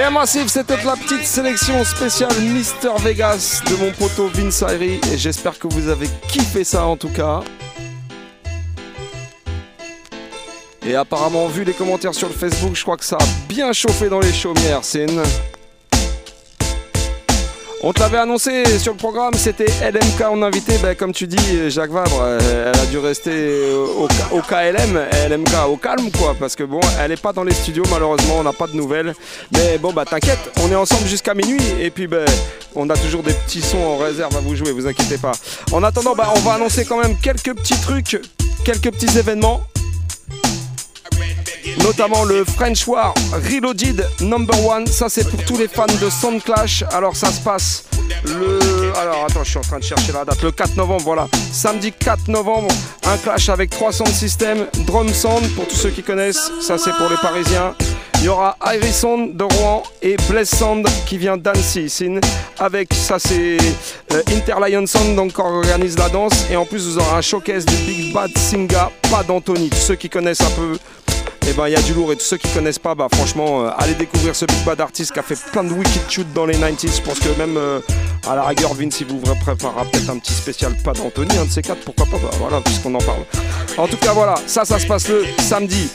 Et Massive, c'était la petite sélection spéciale Mister Vegas de mon poteau Vince Ayri. Et j'espère que vous avez kiffé ça en tout cas. Et apparemment, vu les commentaires sur le Facebook, je crois que ça a bien chauffé dans les chaumières, Sin. On te l'avait annoncé sur le programme, c'était LMK en invité. Ben, comme tu dis, Jacques Vabre, euh, elle a dû rester au, KLM, LMK au calme, quoi. Parce que bon, elle est pas dans les studios, malheureusement, on n'a pas de nouvelles. Mais bon, bah t'inquiète, on est ensemble jusqu'à minuit. Et puis, ben, on a toujours des petits sons en réserve à vous jouer, vous inquiétez pas. En attendant, bah, on va annoncer quand même quelques petits trucs, quelques petits événements notamment le French War Reloaded Number One. Ça, c'est pour tous les fans de Sound Clash. Alors, ça se passe le. Alors, attends, je suis en train de chercher la date. Le 4 novembre, voilà. Samedi 4 novembre, un clash avec 300 systèmes, Drum Sound pour tous ceux qui connaissent. Ça, c'est pour les Parisiens. Il y aura Iris Sound de Rouen et Bless Sound qui vient d'Annecy. Avec ça, c'est euh, Interlion Sound donc organise la danse. Et en plus, vous aurez un showcase du Big Bad Singa, pas d'Anthony. Ceux qui connaissent un peu et eh ben il y a du lourd et tous ceux qui connaissent pas, bah franchement, euh, allez découvrir ce big bad artiste qui a fait plein de wicked shoot dans les 90s. Je pense que même euh, à la rigueur, Vince, il vous préparera peut-être un petit spécial pas d'Anthony, un de ces quatre, pourquoi pas, bah voilà, puisqu'on en parle. En tout cas, voilà, ça, ça se passe le samedi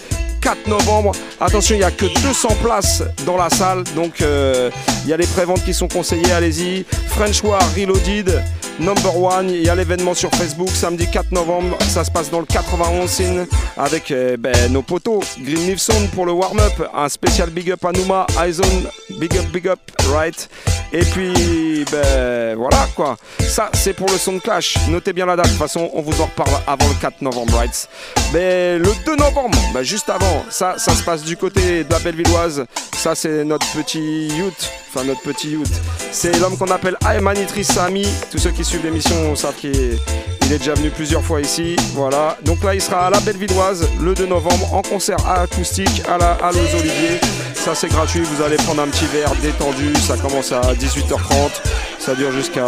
4 novembre. Attention, il n'y a que 200 places dans la salle, donc euh, il y a les préventes qui sont conseillées, allez-y. French War Reloaded. Number One. Il y a l'événement sur Facebook samedi 4 novembre. Ça se passe dans le 91 Sin avec euh, ben, nos potos. Green Leaf pour le warm-up. Un spécial big up à Numa. Izone. Big up, big up, right. Et puis, ben voilà quoi. Ça, c'est pour le son de clash. Notez bien la date. De toute façon, on vous en reparle avant le 4 novembre, right. Mais le 2 novembre, ben, juste avant, ça, ça se passe du côté de la Bellevilloise. Ça, c'est notre petit youth. Enfin, notre petit youth. C'est l'homme qu'on appelle Aymanitri Sami. Tous ceux qui suivent l'émission savent qu'il est, il est déjà venu plusieurs fois ici. Voilà. Donc là, il sera à la Bellevilloise le 2 novembre en concert acoustique à la à Olivier. Ça, c'est gratuit. Vous allez prendre un petit verre détendu. Ça commence à 18h30. Ça dure jusqu'à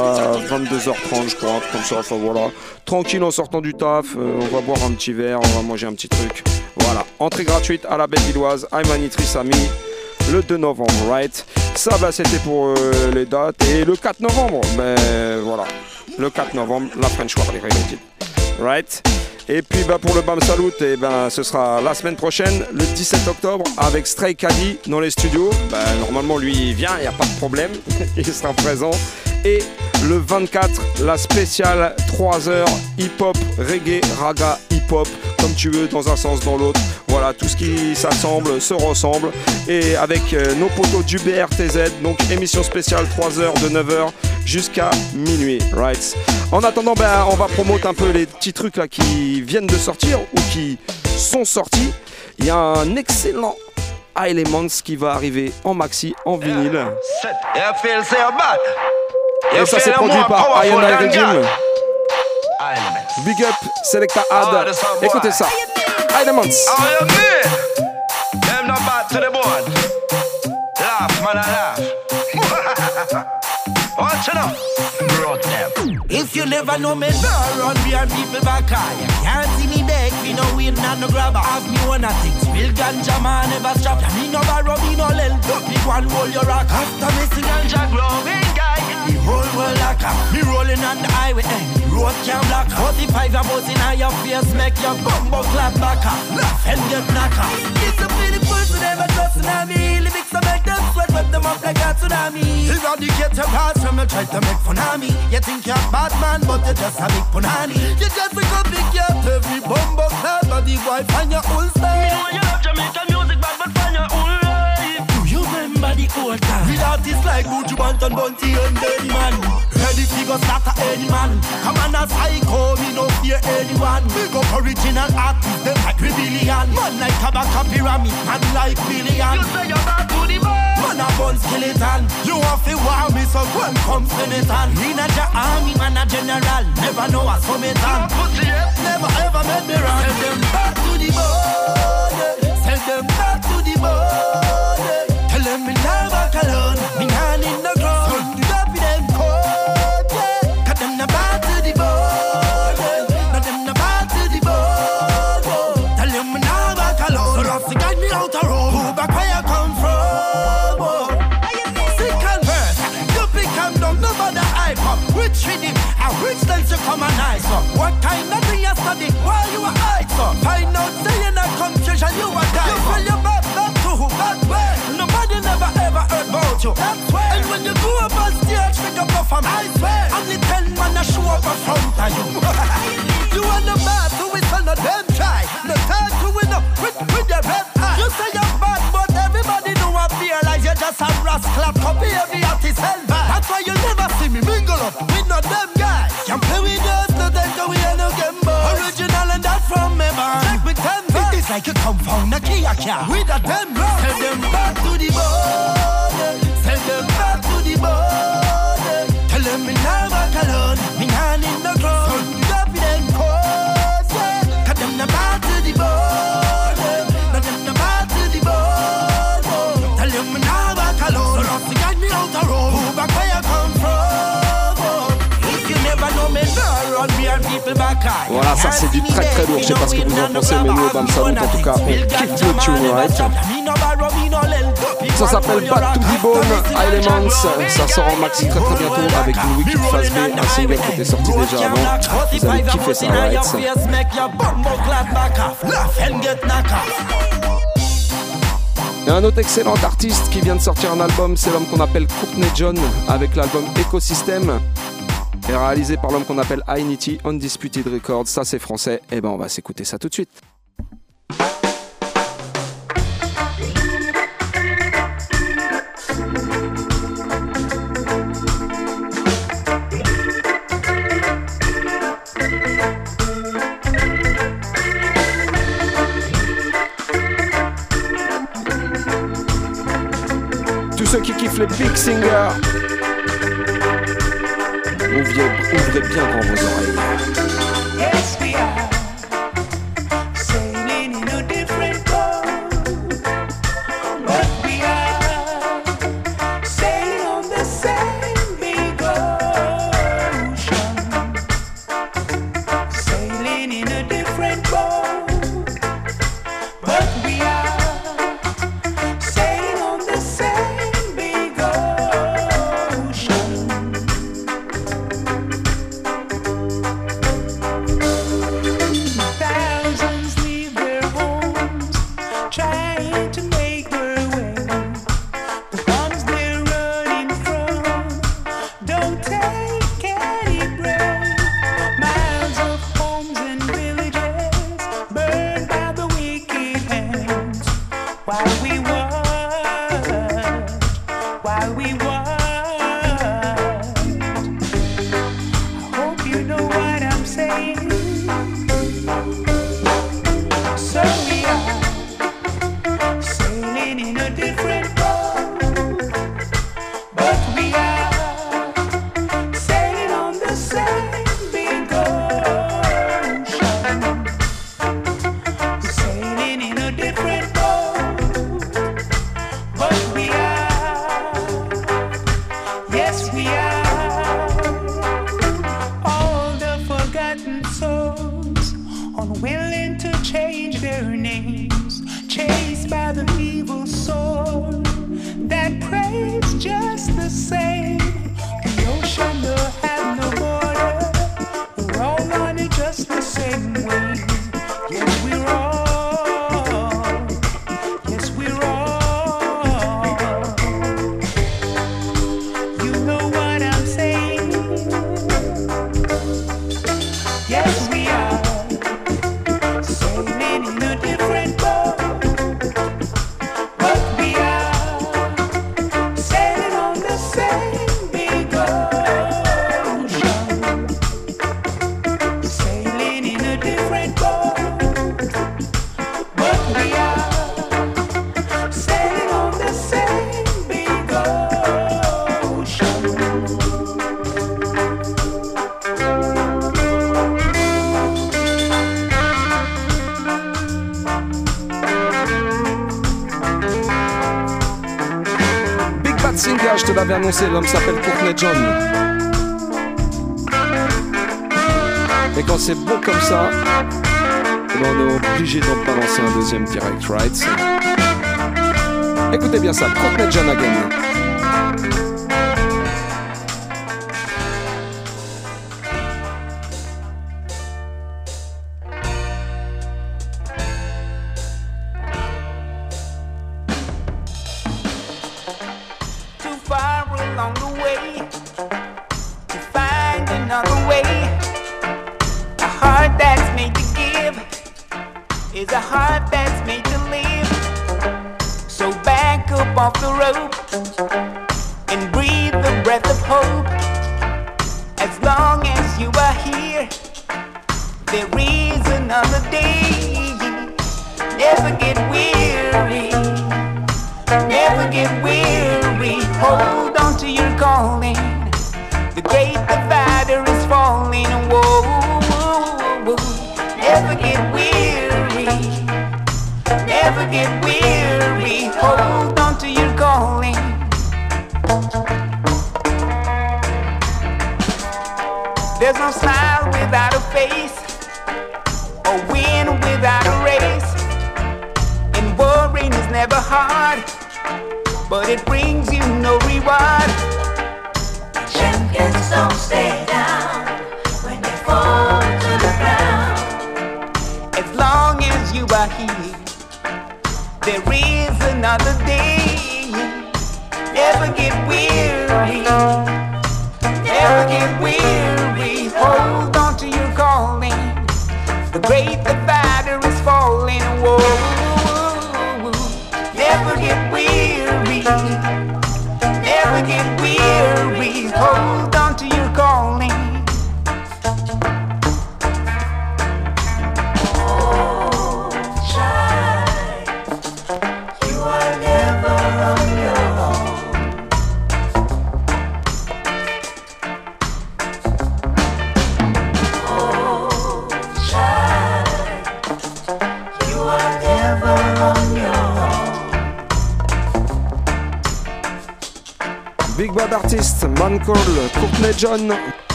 22h30, je crois. Comme ça, enfin voilà. Tranquille en sortant du taf. Euh, on va boire un petit verre. On va manger un petit truc. Voilà. Entrée gratuite à la Bellevilloise. I'm Anitri Sami le 2 novembre, right Ça, bah, c'était pour euh, les dates. Et le 4 novembre, ben voilà. Le 4 novembre, la French Quarter Right et puis bah, pour le BAM Salut, et eh ben, ce sera la semaine prochaine, le 17 octobre, avec Stray Caddy dans les studios. Bah, normalement, lui, il vient, il n'y a pas de problème, il sera présent. Et le 24, la spéciale 3 heures hip-hop, reggae, raga, hip-hop, comme tu veux, dans un sens, dans l'autre. Voilà, tout ce qui s'assemble se ressemble. Et avec euh, nos potos du BRTZ, donc émission spéciale 3 heures de 9h jusqu'à minuit, right En attendant, ben, on va promouvoir un peu les petits trucs là qui viennent de sortir ou qui sont sortis. Il y a un excellent Elements qui va arriver en maxi, en vinyle. Et ça c'est produit par Iron Riddim. Big up, Selecta HAAD. Écoutez ça. Ilements. Watch it up. If you never know me, no run behind people back high. You can't see me back, me no win and no grabber. Have me one of things, real ganja man never stop. Yeah, me no borrow, me no lend. Me one hold your rock. After me sing ganja growing guy. The whole world lock up. Me rolling on the highway, eh. Road can block. 45 a bus in your face, make your bumbo clap back. Laugh and get knock off. It's a pretty person, never trust me. Lyrics to make them sweat, wet them up like a tsunami. Eradicate your past from me, try to make fun of me. You think you're bad man, but you're just a big punani. You just a go big cat, every bumbo clap, body wife and your old style. Me know you love Jamaican music, bad but find your own the old time? With artists like Buju Banton, Bounty and Beenie Man. Ready to go slaughter any man. Come on, a psycho, me no fear anyone. Big up original artists, them like Rebellion. Man like Kabaka Pyramid, man like Billion. You say you're bad to the man. Man a bun skeleton You have to war me so go and come Senator Me not your army man a general Never know a summit Never ever made me run Send them back to the body Send them back to the them back alone Me hand in the ground. Send it up in them cold yeah. Cut them the back to the body Not them the back to the body Tell them me never back alone So that's the guide me out a road Go back where you come from oh? Which rhythm and which dance you come and nice up? What kind of thing you study? While you are high up? Find out say you're about you. And when you go up on stage, you go for me. I swear. Only ten man a show up in front of you. you are the bad, so it's none of them try. No time to win up with, with your red eye. You say you're bad, but everybody know I realize you're just a rascal. Copy every artist hell That's why you'll never see me mingle up with no them guys. Can't play with us, no time go we ain't no game boy. Original and that from me man. Check with ten It is like you come from a Kia. With a them rock. Tell them back to the bone. Me now back alone. Me hand in the ground. So drop it and cause yeah. Cut them the back to the bone. Now them the back to the bone. Tell them me now back alone. So not to guide me out the road. Who back where you come Voilà, ça c'est du très très lourd. Je sais pas ce que vous en pensez, mais nous, Bam Salut, en tout cas, on kiffe le tune, right? Ça s'appelle Back to the Bone Elements. Ça sort en maxi très très bientôt avec une Wicked Phase B, un qui était sorti déjà avant. Vous allez kiffer ça, right? Et un autre excellent artiste qui vient de sortir un album, c'est l'homme qu'on appelle Courtney John avec l'album Ecosystem. Et réalisé par l'homme qu'on appelle Ainity Undisputed Records. Ça c'est français. Et ben on va s'écouter ça tout de suite. Tous ceux qui kiffent les big singers, ouvrez, ouvrez bien grand vos oreilles. L'homme s'appelle Courtney John. Et quand c'est bon comme ça, eh ben, on est obligé d'en balancer un deuxième direct, right? Écoutez bien ça, Courtney John again.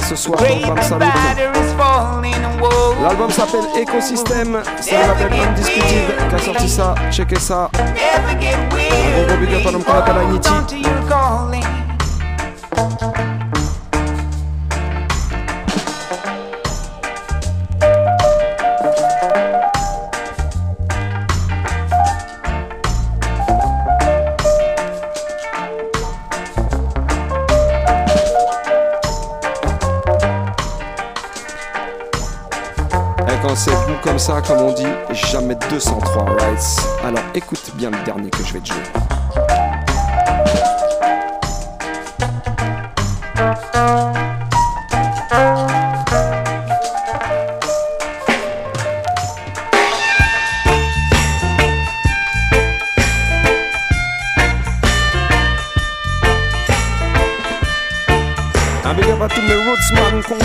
ce soir L'album s'appelle Écosystème, c'est un label Undisputed qui a sorti ça, checkez ça. comme ça, comme on dit, jamais 203 rights. Alors écoute bien le dernier que je vais te jouer. Un roots, man, Congo,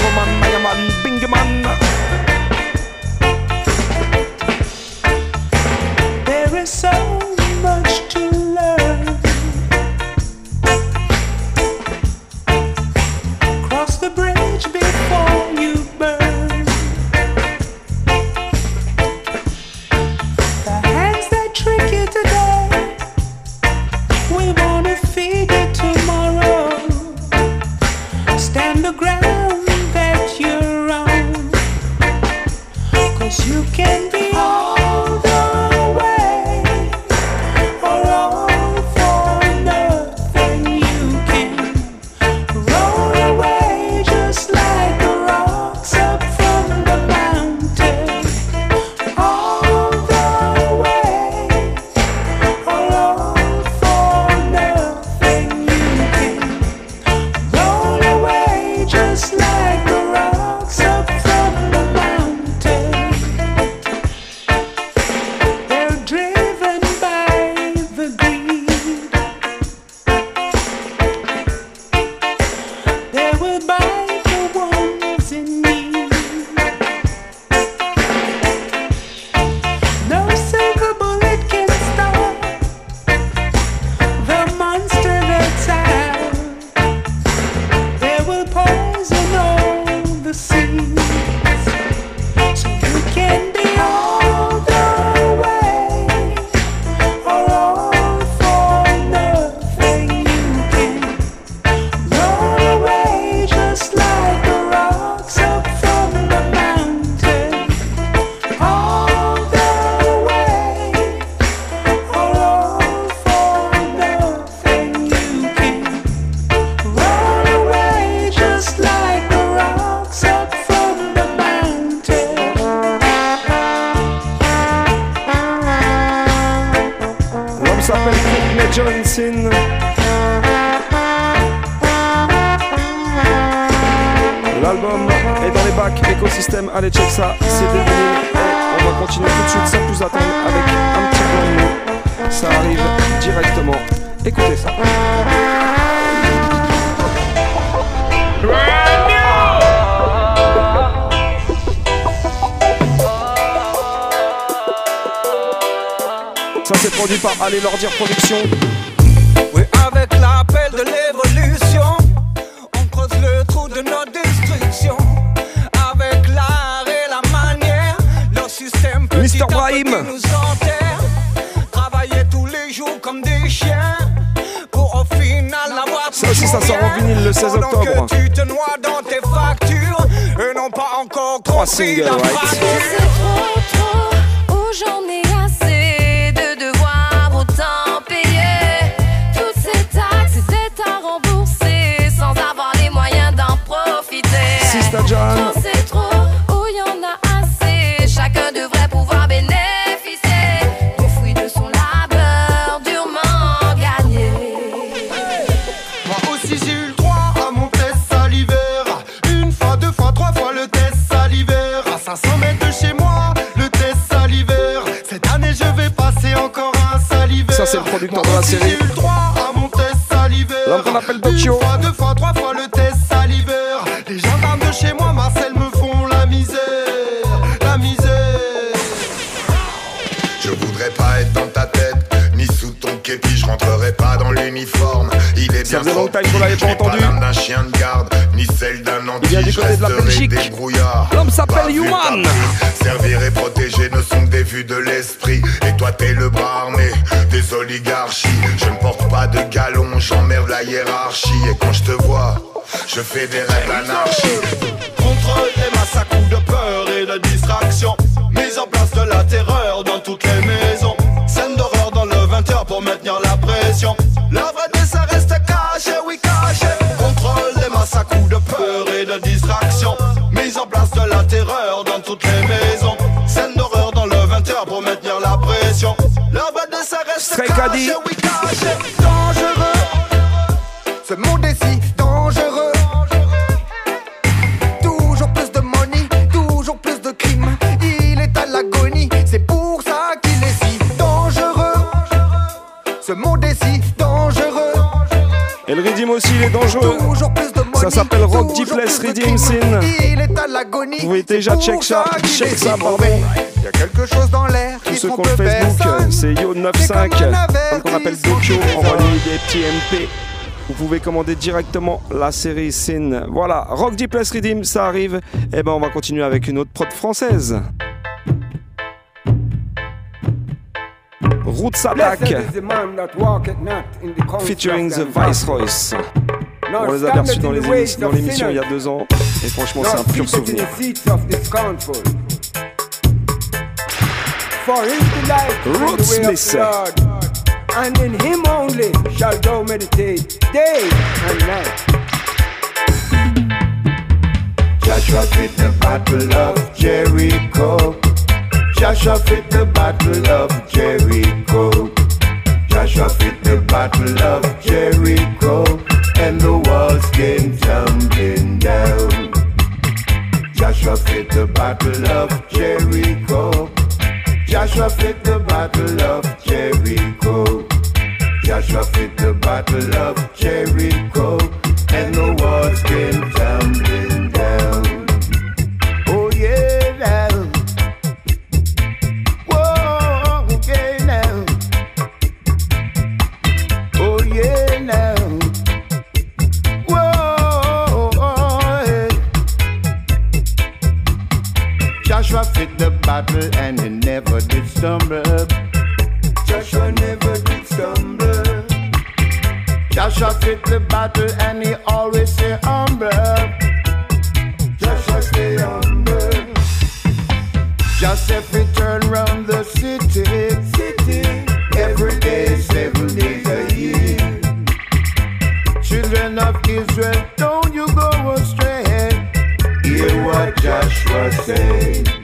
L'album est dans les bacs, écosystème, allez check ça, c'est des on va continuer tout de suite sans plus attendre avec un petit peu. Ça arrive directement. Écoutez ça. Ça c'est produit par Allez leur dire production. De l'évolution, on creuse le trou de notre destruction. Avec l'art et la manière, leur système petit Mr. à petit Brahim. nous enterre. Travailler tous les jours comme des chiens, pour au final avoir Ça aussi, ça sort en vinyle le 16 Pendant octobre. que tu te noies dans tes factures, et non pas encore Trois singles, la right. John. C'est trop, où y en a assez. Chacun devrait pouvoir bénéficier du fruit de son labeur durement gagné. Moi aussi j'ai eu le droit à mon test salivaire Une fois, deux fois, trois fois le test salivaire À 500 mètres de chez moi, le test salivaire Cette année je vais passer encore un salivaire Ça, c'est le producteur Moi de la série. J'ai eu le droit à mon test salivaire L'homme qu'on appelle Tokyo. Une fois, deux fois, trois fois le test chez moi, Marcel me font la misère La misère Je voudrais pas être dans ta tête, ni sous ton képi, je rentrerai pas dans l'uniforme. Il est Ça bien trop petit, pas j'ai pas l'âme d'un chien de garde, ni celle d'un Il anti, vient du je côté de la resterai Belgique. débrouillard. L'homme s'appelle Human. Servir et protéger ne sont que des vues de l'esprit. Et toi t'es le bras armé des oligarchies. Je ne porte pas de galon, j'emmerde la hiérarchie. Et quand je te vois, je fais des rêves anarchiques. Contrôle des massacres de peur et de distraction Et le rythme aussi, il est dangereux. Ça s'appelle Rock Deepless Redeem l'agonie. Vous pouvez déjà check ça, check ça, mauvais. Il y a quelque chose dans l'air Tous qui ceux qui ont le Facebook, c'est Yo95. C'est comme qu'on appelle Dokyo, envoyez des petits MP. Vous pouvez commander directement la série Sin. Voilà, Rock Deep Plus Redeem, ça arrive. Et ben on va continuer avec une autre prod française. Roots Attack featuring The Viceroys. On les a aperçus dans les émissions- dans l'émission il y a deux ans et franchement c'est un pur souvenir. For his delight in the Roots Lord, and in him only shall thou meditate day and night. Joshua fit the battle of Jericho. Joshua fit the battle of Jericho. Joshua fit the battle of Jericho. And the walls came tumbling down. Joshua fit the battle of Jericho. Joshua fit the battle of Jericho. Joshua fit the battle of Jericho. And the walls came tumbling fit the battle and he never did stumble. Joshua never did stumble. Joshua fit the battle and he always stay humble. Joshua stay humble. Joseph he turn round the city, city. Every day, seven days a year. Children of Israel, don't you go astray. Hear what Joshua said.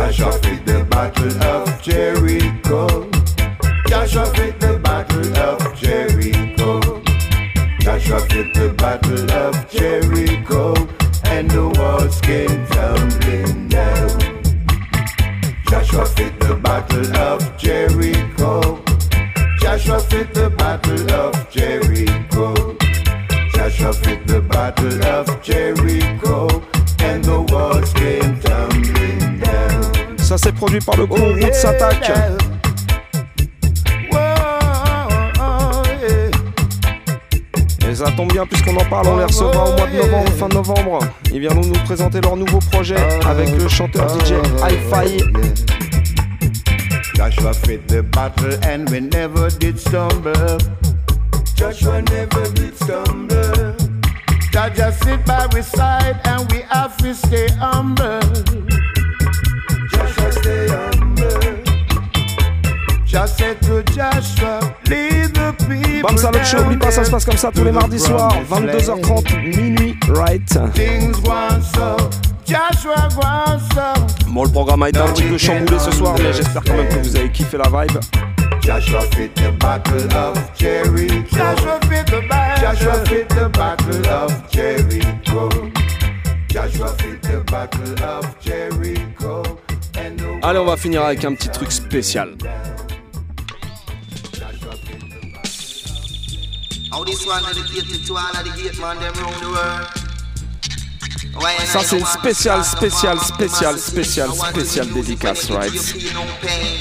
Joshua fit the battle of Jericho. Joshua fit the battle of Jericho. Joshua fit the battle of Jericho, and the walls came tumbling down. Joshua fit the battle of Jericho. Joshua fit the battle of Jericho. Joshua fit the battle of Jericho, and the walls came tumbling. Ça c'est produit par le groupe Roots Attack. Et ça tombe bien puisqu'on en parle, on les recevra au mois de novembre, fin novembre. Ils viendront nous présenter leur nouveau projet avec le chanteur DJ Hi-Fi. Joshua fit the battle and we never did stumble. Joshua never did stumble. Just sit by we side and we have to stay humble. Bam Salut Show, oublie pas, ça se passe comme ça tous les mardis soirs, promised 22h30, minuit, right. Bon, le programme a été un petit peu chamboulé ce soir, mais j'espère quand même que vous avez kiffé la vibe. Joshua fit the battle of. Joshua fit the battle. Joshua fit the battle of Jericho. Joshua fit the battle of Jericho. Allez, on va finir avec un petit truc spécial. Ça, c'est une spéciale, spéciale, spéciale, spéciale, spéciale dédicace, right.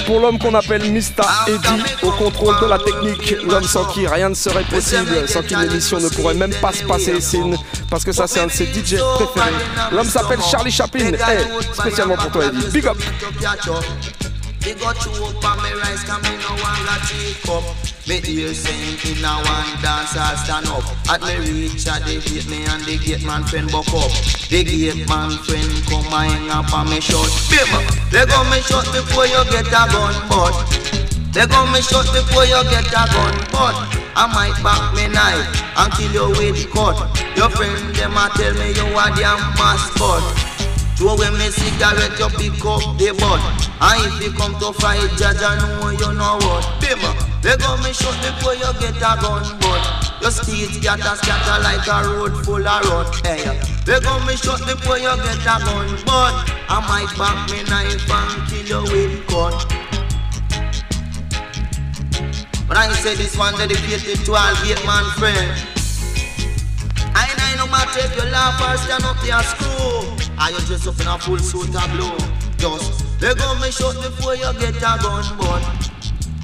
Pour l'homme qu'on appelle Mista Eddy, au contrôle de la technique, l'homme sans qui rien ne serait possible, sans qui l'émission ne pourrait même pas se passer ici, parce que ça c'est un de ses DJ préférés. L'homme s'appelle Charlie Chaplin, hey, spécialement pour toi Eddie, big up They got you up on me rise, come me no one got take up. Me hear saying in a one dance I stand up. At me reach uh, at the gate me and the gate man friend buck up. The gate man friend come hang up on me shot. Bim! They got me shot before you get a gun, but they got me shot before you get a gun, but I might back me knife and kill you with cut. Your friend them a tell me you a damn mascot. Throw away me cigarette, you pick up the butt. And if you come to fight, judge, I know you know what. Bim, they got me shot before you get a gun, but your street scatter, scatter like a road full of rot. Hey, they got me shot before you get a gun, but I might back me knife and kill you with cut. But I say this one dedicated to all gate man friends. I ain't I no matter if you laugh or stand up there screw. Are you dress up in a full suit of blue? Just let go me shot before you get a gun, but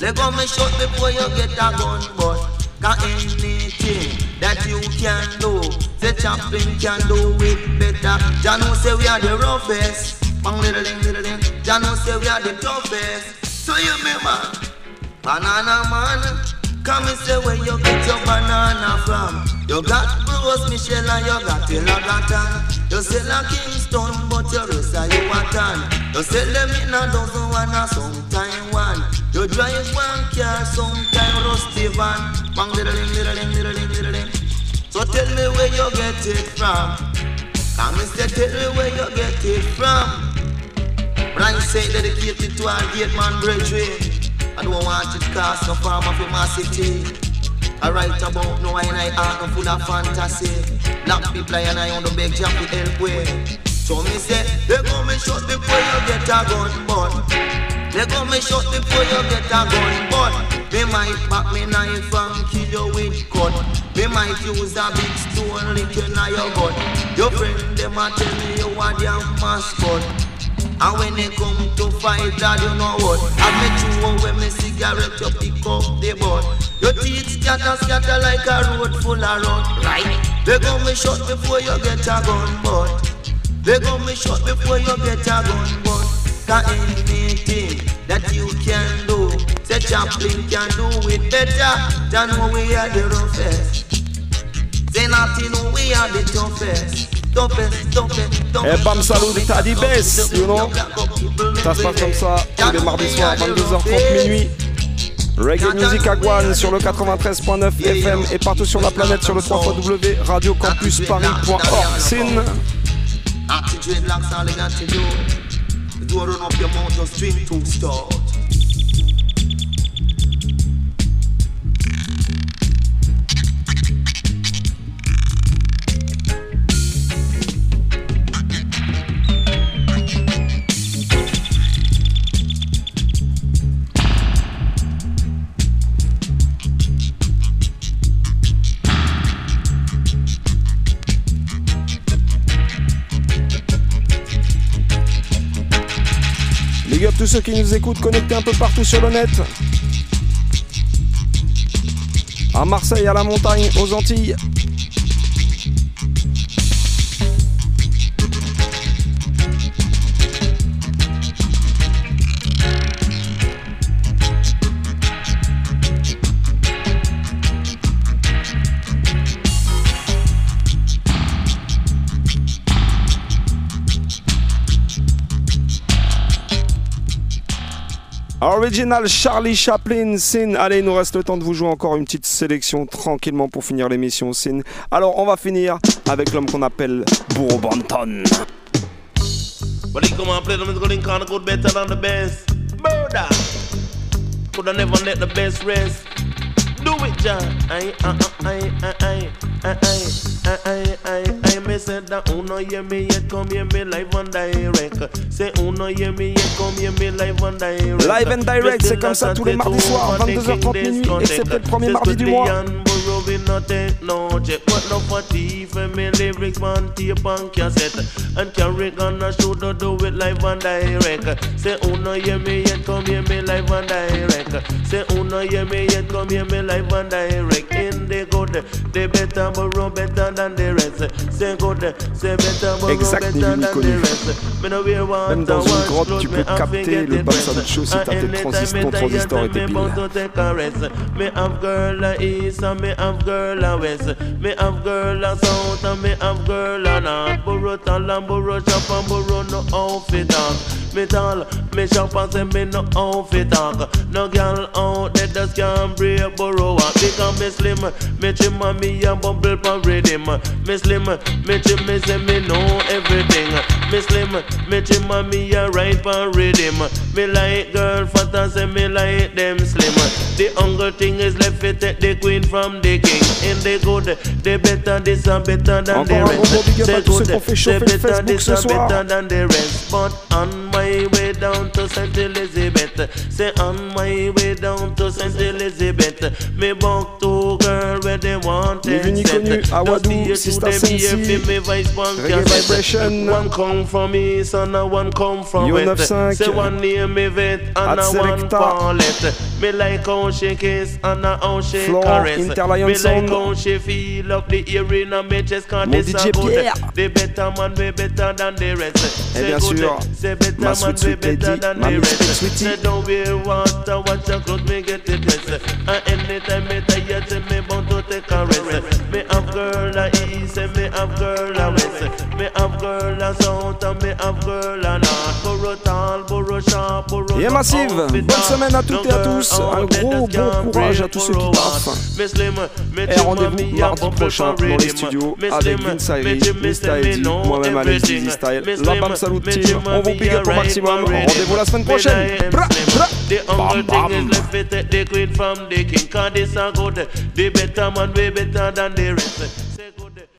let go me shot before you get a gun, but Cause anything that you can do, the Chaplin can do it better. Jah know say we are the roughest. Bang little ding, little ding. Jah know say we are the toughest. So you me man, banana man. Come and say where you get your banana from. You got Gros Michel and you got Elagatan. You sell a Kingston, but your are you a tan. You sell them in a dozen one or sometime one. You drive one car, sometime rusty van. Bang little little little little. So tell me where you get it from. Come and say tell me where you get it from. Brian say dedicated to our gate man brethren. I don't want it cast no farmer for my city. I write about no and I no full of fantasy. Black people and I on the beg jump to help way. So me say, they go me shot before you get a gun, but they go me shot before you get a gun, but they might back me knife and kill you with cut. They might use a big stone lick in your gut. Your friend them a tell me you are their mascot. And when they come to fight, God, you know what? I met you when me cigarette, you pick up the butt. Your teeth scatter, scatter like a road full of rot. Right? They gon' me shot before you get a gun, but they gon' me shot before you get a gun, but Cause anything that you can do, say Chaplin can do it better than we are the roughest. Say nothing, we are the toughest. Eh bam salut, t'as dit baisse, you know Ça se passe comme ça, tous les mardis soirs, 22h30 minuit. Reggae Music à Guan sur le 93.9 FM et partout sur la planète sur le 3 radiocampusparis.org. Sin. Active dreadlocks, all they got to do. Don't run up your mouth, just drink two stars. Tous ceux qui nous écoutent connectés un peu partout sur le net. À Marseille, à la montagne, aux Antilles. Original Charlie Chaplin, Sin. Allez, il nous reste le temps de vous jouer encore une petite sélection tranquillement pour finir l'émission, Sin. Alors, on va finir avec l'homme qu'on appelle Bourreau Banton. I, I, I, I, I, me said that uno hear me yet come hear me live and direct. Say uno hear me yet come hear me live and direct. Live and direct, c'est comme ça tous les mardis soirs, 22h30 minuit, excepté le premier mardi du mois. No take no check. But no for me lyrics man tape and cassette. And carry gonna shoot to do it live and direct. Say oh, uno hear me yet come hear me live and direct. Say oh, uno hear me yet come hear me live and direct. In the good, the better borrow better than the rest. Say good, say better borrow Exact, better ni vu ni than the rest. Me no wear one Même dans une grotte, tu peux capter le Balsam Show si t'as tes transistors, ton transistor et tes piles. to take a rest. Me have girl east and me have girl a west. Me have girl a south and me have girl a north. Burro tall and burro shop and burro no outfit on. Me tall, me shop and say me no outfit talk. No girl out there just can't break burro walk. Because me slim, me trim and me a bubble pan rhythm. Me slim, me trim, me say me know everything. Me slim, me trim and me a right pan rhythm. Me like girl fat and say me like them slim. The hunger thing is left to take the queen from the king. In the good, the better this and better than the Encore un gros big rest. up à The tous ceux good, qu'on fait the chauffer le better Facebook this ce and soir. better than the rest. But on my way down to St. Elizabeth, say on my way down to St. Elizabeth, me walk to girl where they want Ni vu ni connu, Awadou, Sister Sensi, Reggae Vibration, One come from east and a one come from Yo west. 95, Say one near me vet and At a one Selecta. palette. Me like how she kiss and a how she Florent caress. Interlion Me like Sound. how she feel up the chest good. The better man be better than the rest. Et Say bien sûr, ma man sweet lady, than ma the mistake rest. sweetie. Say don't wear water, watch your clothes, me get it. And anytime me tired, say me bound to take a rest. Me have girl a east, and me have girl a west. Me have girl a south, and me have girl a north. Burro tall, burro sharp, burro Et Massive, bonne on. semaine à toutes et à tous. Un gros bon courage à tous ceux qui taffent. Et rendez-vous mardi prochain dans les studios avec Vince Ayri, Mr. Eddy, moi-même Alex Dizzy Style, la Bam Salut Team. On vous pick up au maximum. Rendez-vous la semaine prochaine. Bra, bra. The hunger Bam, thing is bam. left to take the queen from the king. Cause this a good. The better man way better than the rest.